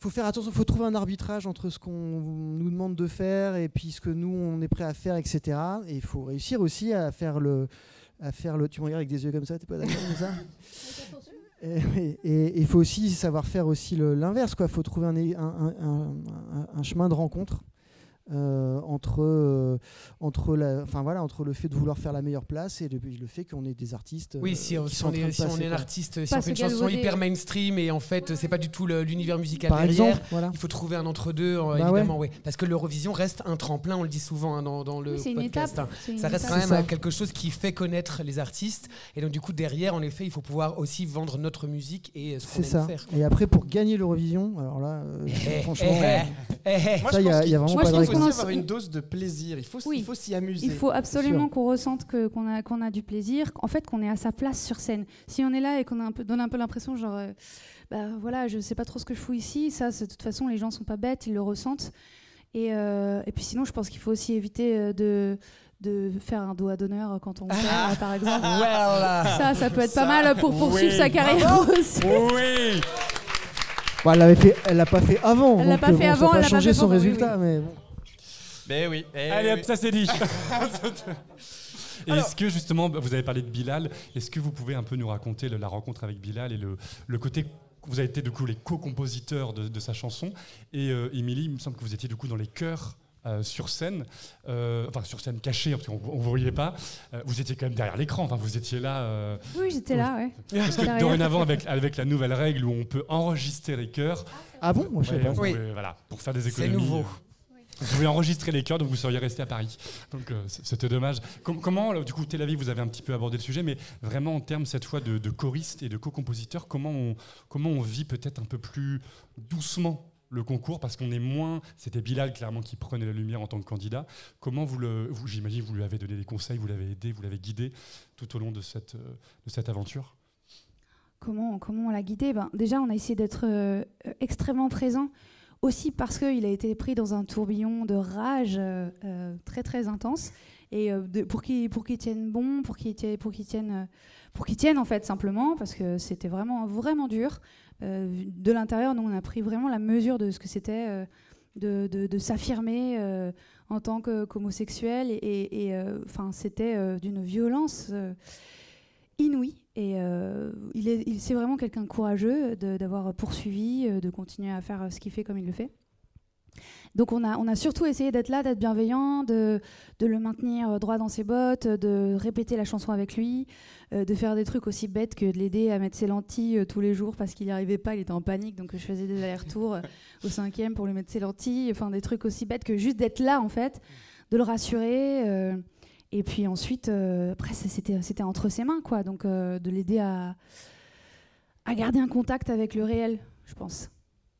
faut faire attention, il faut trouver un arbitrage entre ce qu'on nous demande de faire et puis ce que nous on est prêt à faire, etc. Et il faut réussir aussi à faire le, à faire le. Tu me regardes avec des yeux comme ça, t'es pas d'accord avec ça? Et il faut aussi savoir faire aussi l'inverse, quoi. Il faut trouver un, un- un- un- un- un chemin de rencontre. Euh, entre euh, entre la enfin voilà entre le fait de vouloir faire la meilleure place et le, le fait qu'on est des artistes Oui, euh, si, on est, si on est un artiste, si on fait une chanson hyper mainstream et en fait c'est pas du tout l'univers musical par derrière, exemple voilà il faut trouver un entre-deux, euh, Bah évidemment, oui. Parce que l'Eurovision reste un tremplin, on le dit souvent hein, dans, dans le Oui, podcast. hein. Ça reste étape. quand même quelque chose qui fait connaître les artistes. Et donc, du coup, derrière, en effet, il faut pouvoir aussi vendre notre musique et ce qu'on ça faire. et après pour gagner l'Eurovision alors là euh, Eh, franchement eh, eh, eh. Moi Ça, je y a- vraiment pas de aussi avoir une dose de plaisir. Il faut, s- Oui. il faut s'y amuser. Il faut absolument qu'on ressente que- qu'on a, qu'on a du plaisir, en fait qu'on est à sa place sur scène. Si on est là et qu'on a un peu, donne un peu l'impression, genre, euh, bah voilà, je sais pas trop ce que je fous ici, ça, c'est- de toute façon, les gens sont pas bêtes, ils le ressentent. Et, euh, et puis sinon, je pense qu'il faut aussi éviter euh, de, de faire un doigt d'honneur quand on perd, par exemple. Well, Ça, ça peut être pas mal pour poursuivre oui, sa carrière aussi. Oui bon, elle l'avait fait elle l'a pas fait avant Elle l'a pas euh, fait bon, avant, ça a elle pas changé fait son oui, résultat mais bon. Ben oui. eh Allez hop, oui. ça c'est dit. Est-ce que justement, vous avez parlé de Bilal, est-ce que vous pouvez un peu nous raconter le- la rencontre avec Bilal et le, le côté vous avez été du coup les co-compositeurs de, de sa chanson et euh, Émilie, il me semble que vous étiez du coup dans les chœurs euh, sur scène, euh, enfin sur scène cachée, parce qu'on ne vous voyait pas. Euh, vous étiez quand même derrière l'écran, enfin vous étiez là. euh, Oui, j'étais là, ouais. parce que dorénavant, avec, avec la nouvelle règle où on peut enregistrer les chœurs, Ah bon? Moi, je sais ouais, pas. on Oui. voilà, pour faire des C'est économies. nouveau. Vous pouvez enregistrer les chœurs, donc vous seriez resté à Paris. Donc euh, c'était dommage. Com- comment, du coup, Tel Aviv, vous avez un petit peu abordé le sujet, mais vraiment en termes cette fois de, choristes et de co-compositeurs, comment on, comment on vit peut-être un peu plus doucement le concours? Parce qu'on est moins. C'était Bilal clairement qui prenait la lumière en tant que candidat. Comment vous le, vous, j'imagine, vous lui avez donné des conseils, vous l'avez aidé, vous l'avez guidé tout au long de cette, euh, de cette aventure? Comment, comment on l'a guidé? Ben, Déjà, on a essayé d'être euh, extrêmement présent, aussi parce qu'il a été pris dans un tourbillon de rage euh, euh, très très intense, et euh, de- pour qu'il pour qu'il tienne bon, pour qu'il tienne, pour qu'il tienne, pour qu'il tienne en fait simplement, parce que c'était vraiment vraiment dur. De l'intérieur, nous, on a pris vraiment la mesure de ce que c'était de, s'affirmer en tant qu'homosexuel, et, enfin, c'était d'une violence. euh, inouï. Et euh, il est, il- c'est vraiment quelqu'un de courageux de- d'avoir poursuivi, euh, de continuer à faire euh, ce qu'il fait comme il le fait. Donc on a, on a surtout essayé d'être là, d'être bienveillant, de, de le maintenir droit dans ses bottes, de répéter la chanson avec lui, euh, de faire des trucs aussi bêtes que de l'aider à mettre ses lentilles tous les jours parce qu'il n'y arrivait pas, il était en panique, donc je faisais des allers-retours au cinquième pour lui mettre ses lentilles, enfin des trucs aussi bêtes que juste d'être là en fait, de le rassurer. euh, et puis ensuite, euh, après, c'était entre ses mains, quoi. Donc, euh, de l'aider à, à garder un contact avec le réel, je pense.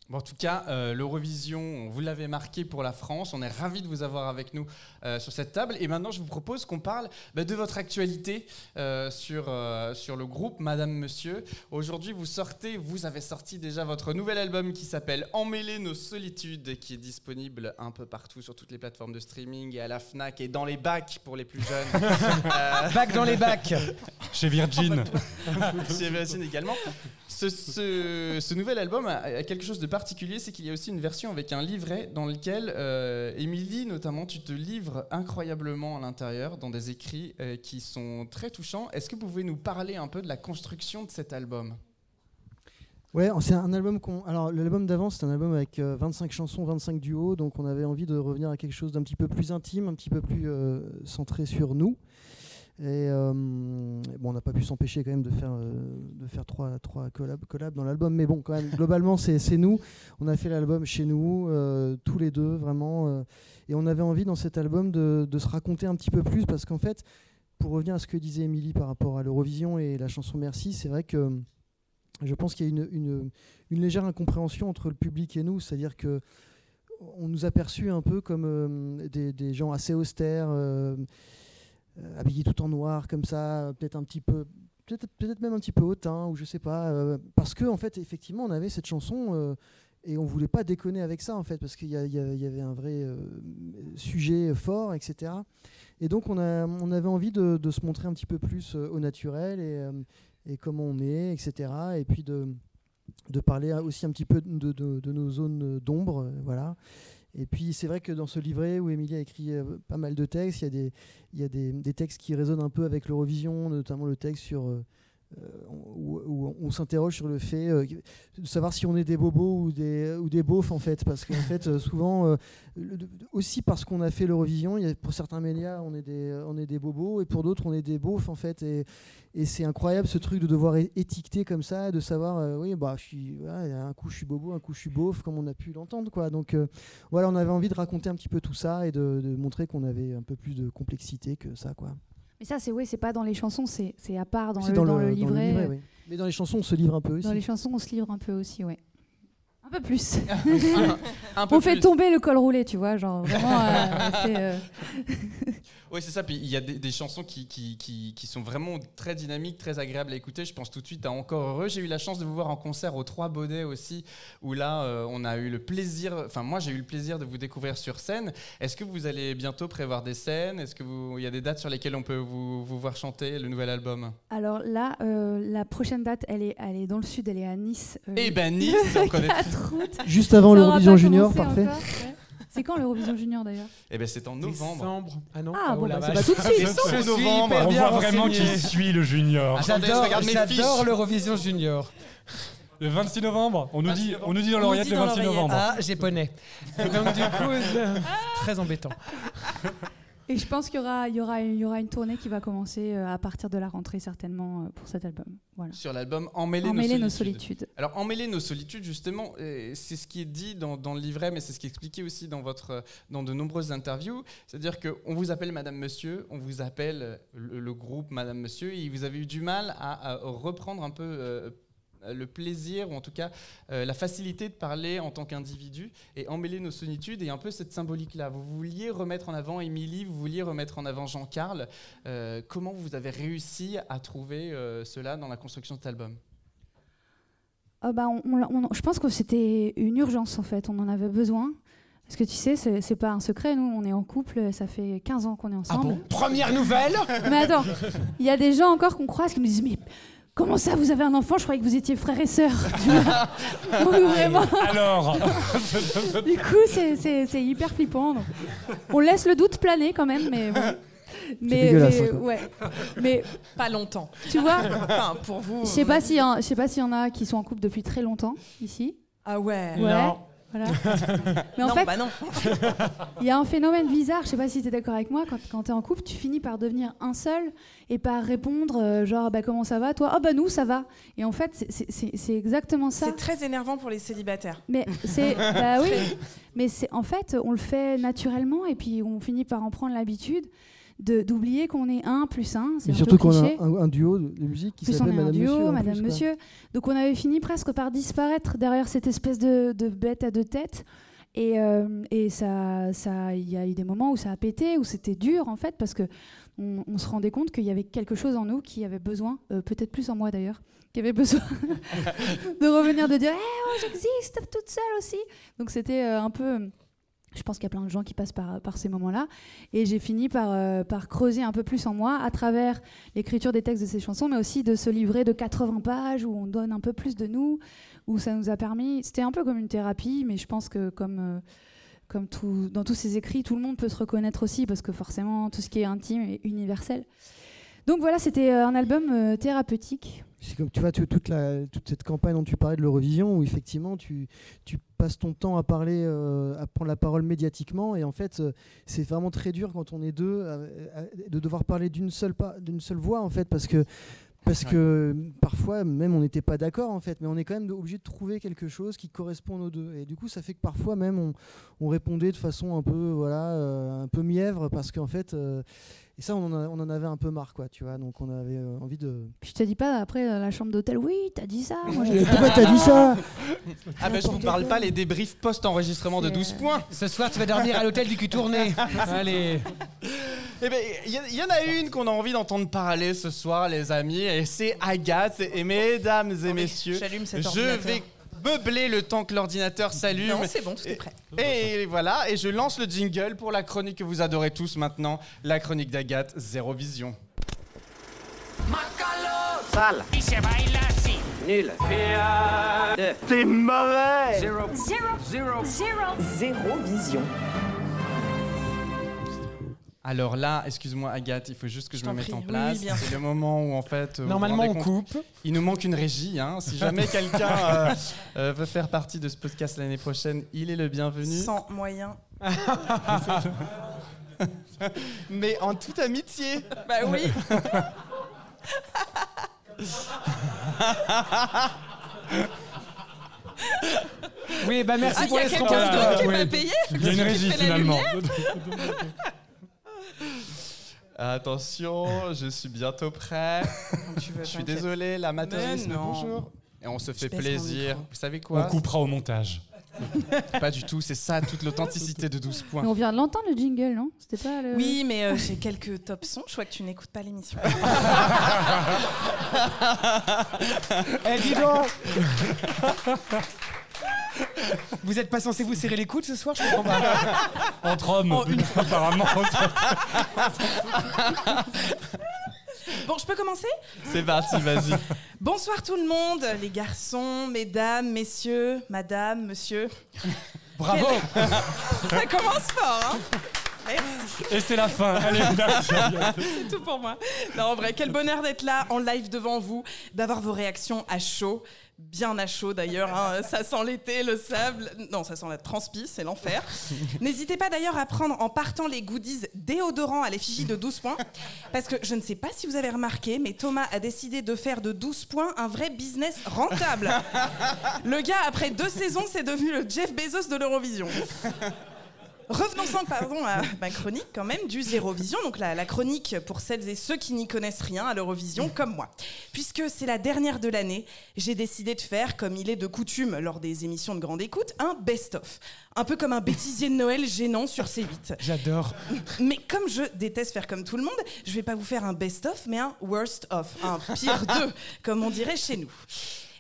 Bon, en tout cas, euh, l'Eurovision, vous l'avez marqué pour la France. On est ravis de vous avoir avec nous euh, sur cette table. Et maintenant, je vous propose qu'on parle bah, de votre actualité euh, sur, euh, sur le groupe Madame Monsieur. Aujourd'hui, vous sortez, vous avez sorti déjà votre nouvel album qui s'appelle Emmêler nos solitudes, qui est disponible un peu partout sur toutes les plateformes de streaming et à la Fnac et dans les bacs pour les plus jeunes. Euh, Bac dans les bacs. Chez Virgin. chez Virgin également. Ce, ce- ce nouvel album a, a quelque chose de particulier, c'est qu'il y a aussi une version avec un livret dans lequel, euh, Émilie, notamment, tu te livres incroyablement à l'intérieur dans des écrits euh, qui sont très touchants. Est-ce que vous pouvez nous parler un peu de la construction de cet album? Ouais, c'est un album qu'on. Alors, l'album d'avant, c'était un album avec euh, 25 chansons, 25 duos, donc on avait envie de revenir à quelque chose d'un petit peu plus intime, un petit peu plus euh, centré sur nous. Et euh, bon, on n'a pas pu s'empêcher quand même de faire, euh, de faire trois, trois collabs, collabs dans l'album, mais bon, quand même, globalement, c'est nous. On a fait l'album chez nous, euh, tous les deux, vraiment. et on avait envie dans cet album de, de se raconter un petit peu plus, parce qu'en fait, pour revenir à ce que disait Émilie par rapport à l'Eurovision et la chanson Merci, c'est vrai que je pense qu'il y a une, une- légère incompréhension entre le public et nous, c'est-à-dire que on nous a perçus un peu comme des, des gens assez austères, euh, habillés tout en noir comme ça, peut-être un petit peu, peut-être peut-être même un petit peu hautain ou je sais pas, euh, parce que en fait effectivement on avait cette chanson euh, et on voulait pas déconner avec ça en fait parce qu'il y, y y avait un vrai sujet fort, etc. Et donc on, a, on avait envie de, de se montrer un petit peu plus au naturel et, et comment on est, etc. Et puis de, de parler aussi un petit peu de, de- nos zones d'ombre, voilà. Et puis c'est vrai que dans ce livret où Émilie a écrit euh, pas mal de textes, il y a des, textes qui résonnent un peu avec l'Eurovision, notamment le texte sur euh, où, où on s'interroge sur le fait euh, de savoir si on est des bobos ou des, ou des beaufs en fait, parce qu'en fait euh, souvent euh, aussi parce qu'on a fait l'Eurovision, pour certains médias on est des, on est des bobos et pour d'autres on est des beaufs en fait, et, et c'est incroyable ce truc de devoir étiqueter comme ça, de savoir euh, oui bah je suis ouais, un coup je suis bobo, un coup je suis beauf, comme on a pu l'entendre quoi. Donc euh, voilà, on avait envie de raconter un petit peu tout ça et de, de montrer qu'on avait un peu plus de complexité que ça quoi. Mais ça, c'est oui, c'est pas dans les chansons, c'est c'est à part dans, C'est le, dans le livret. oui. Mais dans les chansons on se livre un peu aussi. Dans les chansons, on se livre un peu aussi, ouais. Un peu plus. Un peu on fait plus. tomber le col roulé, tu vois, genre vraiment. euh, euh, Oui, c'est ça. Puis il y a des, des chansons qui, qui, qui, qui sont vraiment très dynamiques, très agréables à écouter. Je pense tout de suite à Encore Heureux. J'ai eu la chance de vous voir en concert aux Trois Baudets aussi, où là, euh, on a eu le plaisir, enfin, moi, j'ai eu le plaisir de vous découvrir sur scène. Est-ce que vous allez bientôt prévoir des scènes? Est-ce qu'il y a des dates sur lesquelles on peut vous, vous voir chanter le nouvel album? Alors là, euh, la prochaine date, elle est, elle est dans le sud, elle est à Nice. euh, Eh ben, Nice, on connaît- 4 août. Juste avant l'Eurovision Junior, parfait. encore, ouais. C'est quand l'Eurovision Junior d'ailleurs Eh ben c'est en novembre. Décembre. Ah non Ah, oh bon, bah, c'est pas tout de suite. Je suis novembre. hyper On bien voit vraiment qui suit le junior. J'adore, l'Eurovision Junior. Le 26 novembre. On nous 26 dit, on nous dit dans l'oreillette le dans 26 l'oreillette. novembre. Ah, j'ai poney. Donc du coup, c'est très embêtant. Et je pense qu'il y aura, il y, aura, il y aura une tournée qui va commencer euh, à partir de la rentrée certainement euh, pour cet album. Voilà. Sur l'album Emmêler, nos, nos solitudes. Alors, emmêler nos solitudes, justement, euh, c'est ce qui est dit dans, dans le livret, mais c'est ce qui est expliqué aussi dans, votre, dans de nombreuses interviews. C'est-à-dire qu'on vous appelle Madame Monsieur, on vous appelle le, le groupe Madame Monsieur, et vous avez eu du mal à, à reprendre un peu euh, le plaisir, ou en tout cas euh, la facilité de parler en tant qu'individu, et emmêler nos solitudes, et un peu cette symbolique-là. Vous vouliez remettre en avant Émilie, vous vouliez remettre en avant Jean-Carl. Euh, comment vous avez réussi à trouver euh, cela dans la construction de cet album? Ah bah, on- on l'a- on- je pense que c'était une urgence en fait, on en avait besoin. Parce que tu sais, c'est pas un secret, nous on est en couple, ça fait 15 ans qu'on est Ah ensemble. bon? Première nouvelle? Mais attends, il y a des gens encore qu'on croise qui nous disent Mais comment ça, vous avez un enfant? Je croyais que vous étiez frères et vois Donc, vraiment, Alors, du coup, c'est- hyper flippant. donc. On laisse le doute planer quand même, mais bon. Mais, hein, ouais. mais Pas longtemps. tu vois, Enfin, pour vous. je sais euh, pas s'il y, en- je sais pas s'il y en a qui sont en couple depuis très longtemps ici. Ah ouais. Ouais. Non. Voilà. Mais en non, fait, bah non. Il y a un phénomène bizarre, je sais pas si tu es d'accord avec moi, quand, quand tu es en couple, tu finis par devenir un seul et par répondre euh, genre bah, comment ça va toi? Oh bah nous ça va. Et en fait c'est- exactement ça. C'est très énervant pour les célibataires. Mais c'est bah oui, mais c'est en fait on le fait naturellement et puis on finit par en prendre l'habitude de d'oublier qu'on est un plus un. Mais surtout qu'on a un, un duo de musique qui Plus on s'appelle est un Madame duo, Monsieur. Madame plus. Monsieur. Donc on avait fini presque par disparaître derrière cette espèce de, de bête à deux têtes. Et, euh, et ça, ça, il y a eu des moments où ça a pété, où c'était dur en fait, parce que on, on se rendait compte qu'il y avait quelque chose en nous qui avait besoin, euh, peut-être plus en moi d'ailleurs, qui avait besoin de revenir, de dire, Eh, oh, j'existe toute seule aussi. Donc c'était euh, un peu. Je pense qu'il y a plein de gens qui passent par, ces moments-là. Et j'ai fini par, euh, par creuser un peu plus en moi à travers l'écriture des textes de ces chansons, mais aussi de ce livret de 80 pages où on donne un peu plus de nous, où ça nous a permis. C'était un peu comme une thérapie, mais je pense que comme, euh, dans tous ces écrits, tout le monde peut se reconnaître aussi, parce que forcément, tout ce qui est intime est universel. Donc voilà, c'était euh, un album thérapeutique. C'est comme tu vois toute, cette campagne dont tu parlais de l'Eurovision où effectivement tu, passes ton temps à parler, euh, à prendre la parole médiatiquement et en fait euh, c'est vraiment très dur quand on est deux euh, de devoir parler d'une seule, seule voix en fait parce que parce Ouais. que parfois même on n'était pas d'accord en fait mais on est quand même obligé de trouver quelque chose qui correspond aux deux et du coup ça fait que parfois même on, on répondait de façon un peu voilà euh, un peu mièvre parce qu'en fait euh, et ça on en, a- on en avait un peu marre quoi tu vois donc on avait euh, envie de Je te dis pas après euh, la chambre d'hôtel, oui, t'as dit ça. Moi, pourquoi t'as dit ça Ah ben je vous parle pas les débriefs post-enregistrement de C'est, 12 euh, points. Ce soir, tu vas dormir à l'hôtel du cul tourné. Allez. Eh ben, il y, en a une qu'on a envie d'entendre parler ce soir, les amis, et c'est Agathe. Et mesdames et messieurs, J'allume cet je vais meubler le temps que l'ordinateur s'allume. Non, c'est bon, tout est prêt. Et voilà, et je lance le jingle pour la chronique que vous adorez tous maintenant, la chronique d'Agathe, Zéro Vision. Zéro vision. Alors là, excuse-moi Agathe, il faut juste que je, Je me mette prie. en place. oui, c'est le moment où en fait... euh, vous Normalement, vous on coupe. Il nous manque une régie. Hein. Si jamais quelqu'un euh, euh, veut faire partie de ce podcast l'année prochaine, il est le bienvenu. Sans moyen. Mais en toute amitié. Bah oui. Oui, bah merci Ah, il pour y a les quelqu'un d'autre qui m'a payé il y a une régie finalement. Attention, je suis bientôt prêt. Tu veux, Je suis t'inquiète. désolé, la matérialiste, Mais non. bonjour. Et on se fait baisse mon plaisir. micro. Vous savez On quoi coupera au montage. Pas du tout, c'est ça, toute l'authenticité de 12 Mais points. on vient de l'entendre le jingle, non? C'était pas le. Oui, mais euh, j'ai quelques top sons. Je vois que tu n'écoutes pas l'émission. Eh, dis donc Vous êtes pas censé vous serrer les coudes ce soir, je comprends pas. Entre hommes, Oh, une apparemment. Bon, je peux commencer? C'est parti, vas-y. Bonsoir tout le monde, les garçons, mesdames, messieurs, madame, monsieur. Bravo Ça commence fort, hein Merci. Et c'est la fin. C'est tout pour moi. Non, en vrai, quel bonheur d'être là en live devant vous, d'avoir vos réactions à chaud. Bien à chaud d'ailleurs, hein. ça sent l'été, le sable. Non, ça sent la transpi, c'est l'enfer. N'hésitez pas d'ailleurs à prendre en partant les goodies déodorants à l'effigie de 12 points. Parce que je ne sais pas si vous avez remarqué, mais Thomas a décidé de faire de 12 points un vrai business rentable. Le gars, après deux saisons, c'est devenu le Jeff Bezos de l'Eurovision. Revenons-en pardon, à ma chronique quand même du Zérovision, donc la, la chronique pour celles et ceux qui n'y connaissent rien à l'Eurovision comme moi. Puisque c'est la dernière de l'année, j'ai décidé de faire, comme il est de coutume lors des émissions de grande écoute, un best-of. Un peu comme un bêtisier de Noël gênant sur C8. J'adore. Mais comme je déteste faire comme tout le monde, je vais pas vous faire un best-of, mais un worst-of, un pire d'eux, comme on dirait chez nous.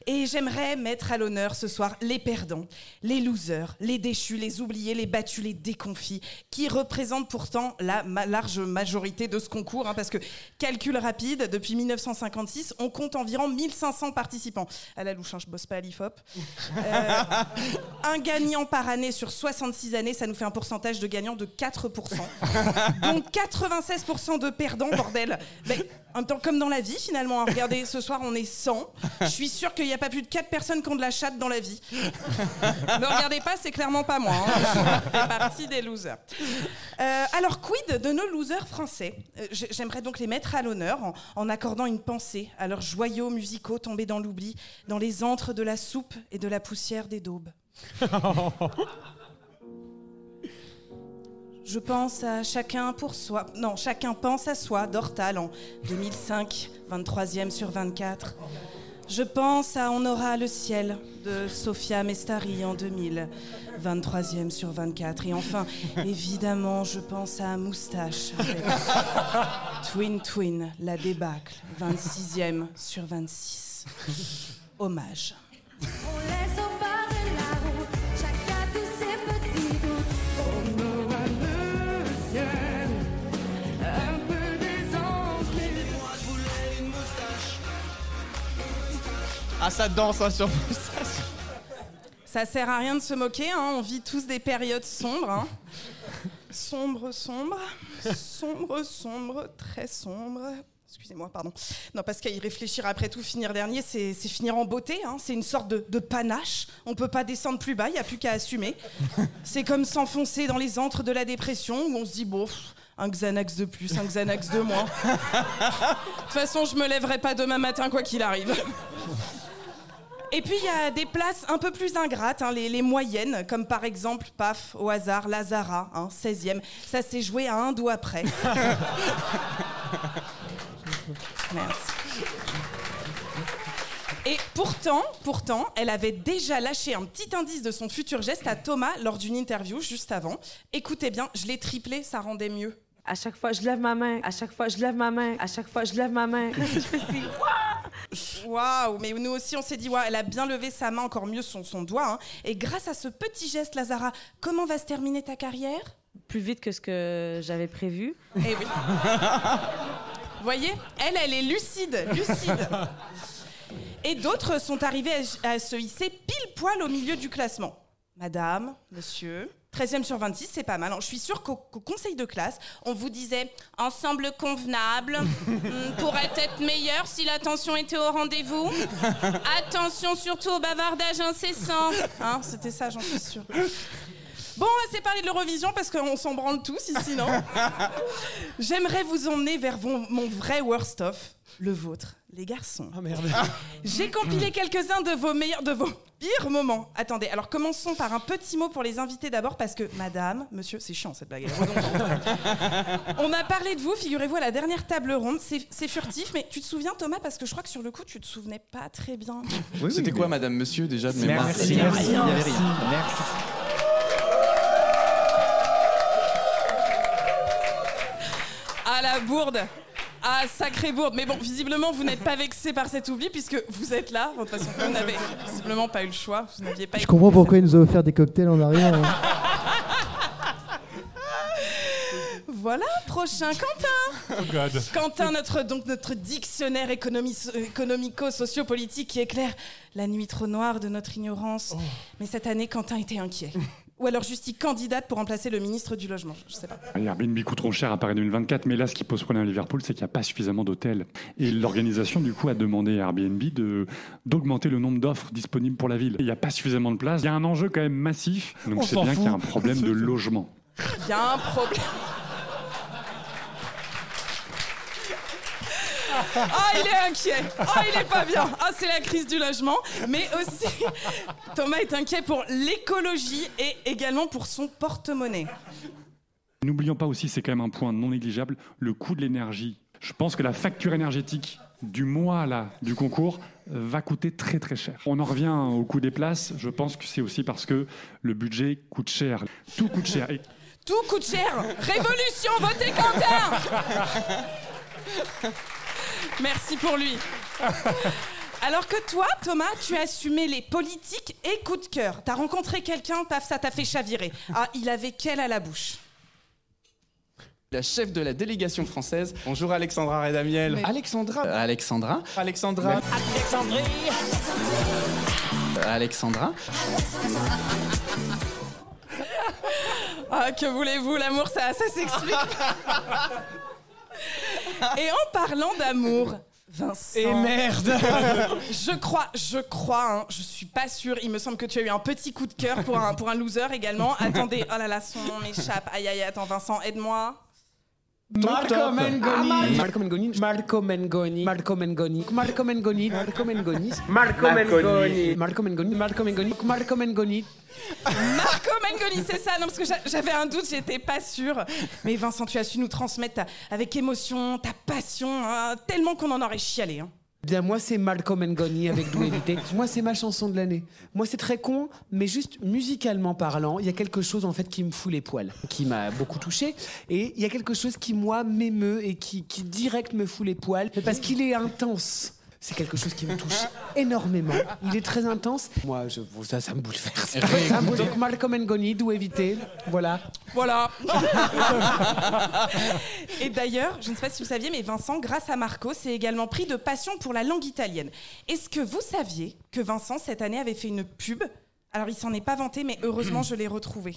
Et j'aimerais mettre à l'honneur ce soir les perdants, les losers, les déchus, les oubliés, les battus, les déconfits, qui représentent pourtant la large majorité de ce concours, hein, parce que, calcul rapide, depuis 1956, on compte environ 1500 participants. À la louche, hein, je bosse pas à l'IFOP. Euh, un gagnant par année sur 66 années, ça nous fait un pourcentage de gagnants de 4%. Donc 96% de perdants, bordel. Comme dans la vie, finalement. hein. Regardez, ce soir, on est 100. Je suis sûre qu'il n'y a pas plus de 4 personnes qui ont de la chatte dans la vie. Ne regardez pas, c'est clairement pas moi. hein. Je fais partie des losers. Euh, alors, quid de nos losers français? Euh, J'aimerais donc les mettre à l'honneur en, en accordant une pensée à leurs joyaux musicaux tombés dans l'oubli, dans les antres de la soupe et de la poussière des daubes. Je pense à chacun pour soi. Non, chacun pense à soi d'Hortal en 2005, 23e sur 24. Je pense à On aura le ciel de Sofia Mestari en 2000, 23e sur 24. Et enfin, évidemment, je pense à Moustache avec Twin Twin, la débâcle, 26e sur 26. Hommage. On laisse au Ah, ça danse hein, sur Ça sert à rien de se moquer, hein, on vit tous des périodes sombres. hein. Sombre, sombre, sombre, sombre, très sombre. Excusez-moi, pardon. Non, parce qu'à y réfléchir après tout, finir dernier, c'est finir en beauté. hein. C'est une sorte de, panache. On peut pas descendre plus bas, il n'y a plus qu'à assumer. C'est comme s'enfoncer dans les antres de la dépression où on se dit, bon, un Xanax de plus, un Xanax de moins. De toute façon, je me lèverai pas demain matin, quoi qu'il arrive. Et puis il y a des places un peu plus ingrates, hein, les, les moyennes, comme par exemple, paf, au hasard, Lazara, hein, 16e. Ça s'est joué à un doigt près. Merci. Et pourtant, pourtant, elle avait déjà lâché un petit indice de son futur geste à Thomas lors d'une interview juste avant. Écoutez bien, je l'ai triplé, ça rendait mieux. À chaque fois, je lève ma main. À chaque fois, je lève ma main. À chaque fois, je lève ma main. je fais si, Waouh, mais nous aussi on s'est dit, waouh, elle a bien levé sa main, encore mieux son, son doigt. hein. Et grâce à ce petit geste, Lazara, comment va se terminer ta carrière? Plus vite que ce que j'avais prévu. Eh oui. Vous voyez, elle, elle est lucide, lucide. Et d'autres sont arrivés à, à se hisser pile poil au milieu du classement. Madame, monsieur, 13e sur 26, c'est pas mal. Je suis sûre qu'au conseil de classe, on vous disait ensemble convenable, hmm, pourrait être meilleur si l'attention était au rendez-vous. Attention surtout au bavardage incessant. Hein, C'était ça, j'en suis sûre. Bon, on va se parler de l'Eurovision parce qu'on s'en branle tous ici, non J'aimerais vous emmener vers mon vrai worst of, le vôtre, les garçons. Oh merde. J'ai compilé quelques-uns de vos meilleurs, de vos pires moments. Attendez, alors commençons par un petit mot pour les invités d'abord, parce que madame, monsieur, c'est chiant cette blague. On a parlé de vous, figurez-vous, à la dernière table ronde. C'est c'est furtif, mais tu te souviens, Thomas, parce que je crois que sur le coup, tu te souvenais pas très bien. C'était quoi, madame, monsieur, déjà de mémoire Merci, merci. Merci. Ah la bourde Ah sacrée bourde Mais bon, visiblement, vous n'êtes pas vexé par cet oubli puisque vous êtes là. De toute façon, vous n'avez visiblement pas eu le choix. Vous n'aviez pas Je comprends ça. pourquoi il nous a offert des cocktails en arrière. hein. Voilà, prochain Quentin Oh God. Quentin, notre, donc notre dictionnaire économi- économico-sociopolitique qui éclaire la nuit trop noire de notre ignorance. Mais cette année, Quentin était inquiet. Ou alors juste y candidate pour remplacer le ministre du logement. Je sais pas. Airbnb coûte trop cher à Paris 2024, mais là, ce qui pose problème à Liverpool, c'est qu'il n'y a pas suffisamment d'hôtels. Et l'organisation, du coup, a demandé à Airbnb de, d'augmenter le nombre d'offres disponibles pour la ville. Il n'y a pas suffisamment de place. Il y a un enjeu quand même massif. Donc On c'est s'en bien qu'il y a un problème de logement. Il y a un problème. Ah, il est inquiet. Ah, il est pas bien. Ah, c'est la crise du logement. Mais aussi, Thomas est inquiet pour l'écologie et également pour son porte-monnaie. N'oublions pas aussi, c'est quand même un point non négligeable, le coût de l'énergie. Je pense que la facture énergétique du mois là, du concours euh, va coûter très très cher. On en revient au coût des places. Je pense que c'est aussi parce que le budget coûte cher. Tout coûte cher. Et Tout coûte cher. Révolution, votez Quentin Merci pour lui. Alors que toi, Thomas, tu as assumé les politiques et coup de cœur. T'as rencontré quelqu'un, paf, ça t'a fait chavirer. Ah, il avait quelle à la bouche? La chef de la délégation française. Bonjour Alexandra Redamiel. Mais- Alexandra. Euh, Alexandra. Alexandra. Euh, Alexandra. Ah, que voulez-vous, l'amour, ça, ça s'explique. Et en parlant d'amour, Vincent. Et merde. Je crois, je crois, hein, je suis pas sûre. Il me semble que tu as eu un petit coup de cœur pour un, pour un loser également. Attendez, oh là là, son nom m'échappe. Aïe aïe, attends, Vincent, aide-moi. Marco Mengoni. Marco Mengoni. Marco Mengoni. Marco Mengoni. Marco Mengoni. Marco Mengoni. Marco Mengoni. Marco Mengoni. Marco Mengoni. Marco Mengoni. Marco Mengoni, c'est ça. Non, parce que j'a- j'avais un doute, j'étais pas sûre. Mais Vincent, tu as su nous transmettre ta- avec émotion, ta passion, hein, tellement qu'on en aurait chialé. hein. Bien, moi, c'est Marco Mengoni avec éviter. Moi, c'est ma chanson de l'année. Moi, c'est très con, mais juste musicalement parlant, il y a quelque chose en fait qui me fout les poils, qui m'a beaucoup touché. Et il y a quelque chose qui, moi, m'émeut et qui, qui direct me fout les poils, parce qu'il est intense. C'est quelque chose qui me touche énormément. Il est très intense. Moi, je, ça, ça me bouleverse. Ça me bouleverse. Donc, Malcolm Ngoni, d'où éviter. Voilà. Voilà. Et d'ailleurs, je ne sais pas si vous saviez, mais Vincent, grâce à Marco, s'est également pris de passion pour la langue italienne. Est-ce que vous saviez que Vincent, cette année, avait fait une pub? Alors, il s'en est pas vanté, mais heureusement, je l'ai retrouvé.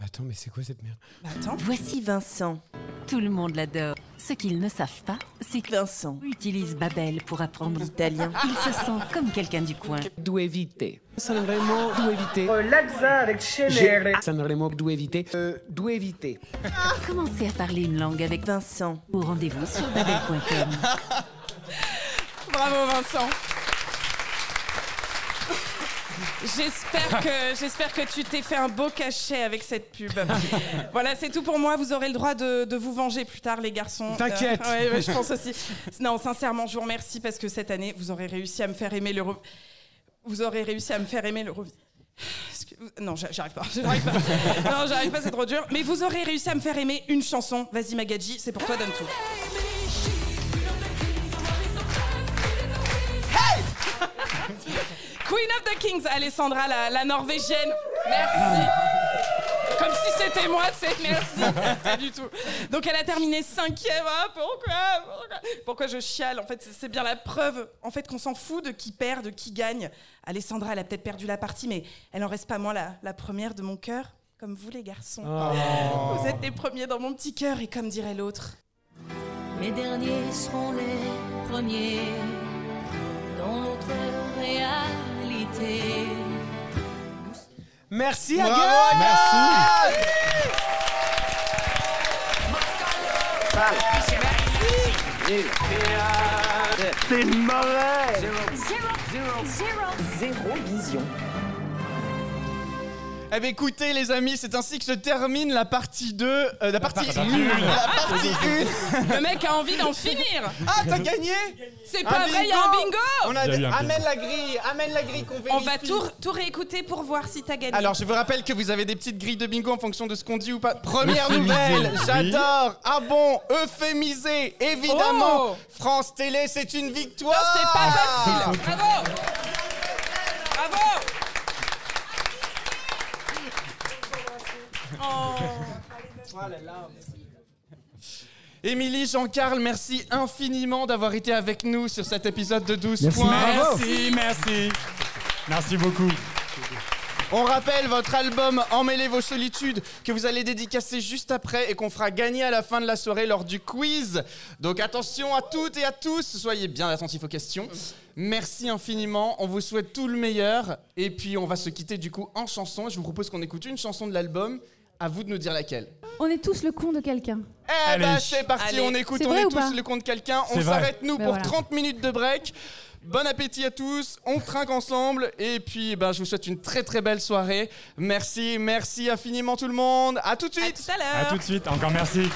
Attends, mais c'est quoi cette merde? Attends. Voici Vincent. Tout le monde l'adore. Ce qu'ils ne savent pas, c'est que Vincent utilise Babel pour apprendre l'italien. Il se sent comme quelqu'un du coin. D'où éviter. Sanremo, d'où éviter. Lazza avec Sanremo, d'où éviter. Euh, d'où éviter. Commencez à parler une langue avec Vincent. Au rendez-vous sur babel.com. Bravo, Vincent. J'espère que, j'espère que tu t'es fait un beau cachet avec cette pub. voilà, c'est tout pour moi. Vous aurez le droit de, de vous venger plus tard, les garçons. T'inquiète. Euh, ouais, ouais, je pense aussi. Non, sincèrement, je vous remercie parce que cette année, vous aurez réussi à me faire aimer l'Euro. Vous aurez réussi à me faire aimer l'Euro. Excuse- Non, j'a- j'arrive pas. J'arrive pas. Non, j'arrive pas, c'est trop dur. Mais vous aurez réussi à me faire aimer une chanson. Vas-y, Magadji, c'est pour toi, donne tout. Queen of the Kings, Alessandra, la, la norvégienne. Merci. Comme si c'était moi, tu sais, merci. Pas du tout. Donc elle a terminé cinquième. Ah, pourquoi, pourquoi? Pourquoi je chiale? En fait, c'est- c'est bien la preuve en fait, qu'on s'en fout de qui perd, de qui gagne. Alessandra, elle a peut-être perdu la partie, mais elle en reste pas moins la, la première de mon cœur. Comme vous, les garçons. Oh. Vous êtes les premiers dans mon petit cœur, et comme dirait l'autre. Les derniers seront les premiers dans notre Merci à Bravo, Agathe. Merci. Merci. Merci. Mauvais. Zéro. Zéro. Zéro vision. Eh bien écoutez les amis, c'est ainsi que se termine la partie 2, euh, la partie partie 1. une. La partie 1. Le mec a envie d'en finir. Ah, t'as gagné C'est pas vrai, il y a un bingo. On a Il y a des- eu un Amène la grille, amène la grille qu'on vérifie. On va tout, tout réécouter pour voir si t'as gagné. Alors je vous rappelle que vous avez des petites grilles de bingo en fonction de ce qu'on dit ou pas. Première Euphémisé, nouvelle, oui. j'adore. Ah bon, euphémisé, évidemment. Oh. France Télé, c'est une victoire. C'était pas facile. Bravo. Bravo. Émilie, Jean-Carl, merci infiniment d'avoir été avec nous sur cet épisode de 12 Merci. points. Merci, merci. Merci beaucoup. On rappelle votre album Emmêlez vos solitudes que vous allez dédicacer juste après et qu'on fera gagner à la fin de la soirée lors du quiz. Donc attention à toutes et à tous, soyez bien attentifs aux questions. Merci infiniment, on vous souhaite tout le meilleur et puis on va se quitter du coup en chanson. Je vous propose qu'on écoute une chanson de l'album. À vous de nous dire laquelle. On est tous le con de quelqu'un. Eh Allez. bah c'est parti, Allez. on écoute, C'est on vrai est ou tous le compte de quelqu'un. On C'est vrai. s'arrête nous Ben pour voilà. 30 minutes de break. Bon appétit à tous, on trinque ensemble et puis ben, je vous souhaite une très très belle soirée. Merci, merci infiniment tout le monde. À tout de suite. tout à l'heure. À tout de suite, encore merci.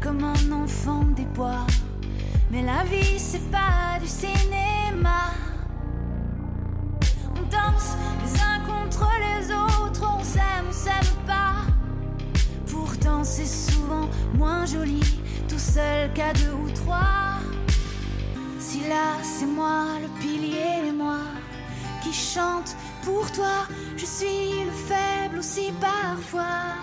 Comme un enfant des bois. Mais la vie, c'est pas du cinéma. On danse les uns contre les autres, on s'aime, on s'aime pas. Pourtant, c'est souvent moins joli, tout seul qu'à deux ou trois. Si là, c'est moi, le pilier, et moi, qui chante pour toi, je suis le faible aussi parfois.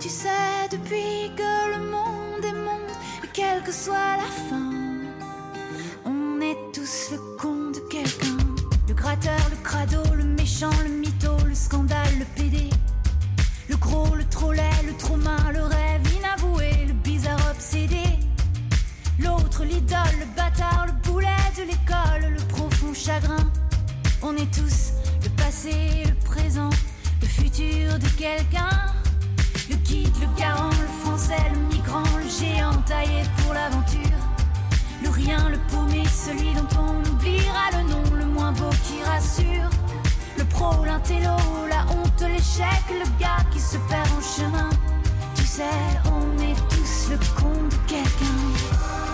Tu sais, depuis que le monde est monde, quelle que soit la fin, on est tous le con de quelqu'un. Le gratteur, le crado, le méchant, le mytho, le scandale, le PD. Le gros, le trop laid, le trop main, le rêve inavoué, le bizarre obsédé. L'autre, l'idole, le bâtard, le boulet de l'école, le profond chagrin. On est tous le passé, le présent, le futur de quelqu'un le garant, le français, le migrant, le géant taillé pour l'aventure. Le rien, le paumé, celui dont on oubliera le nom, le moins beau qui rassure. Le pro, l'intello, la honte, l'échec, le gars qui se perd en chemin. Tu sais, on est tous le con de quelqu'un.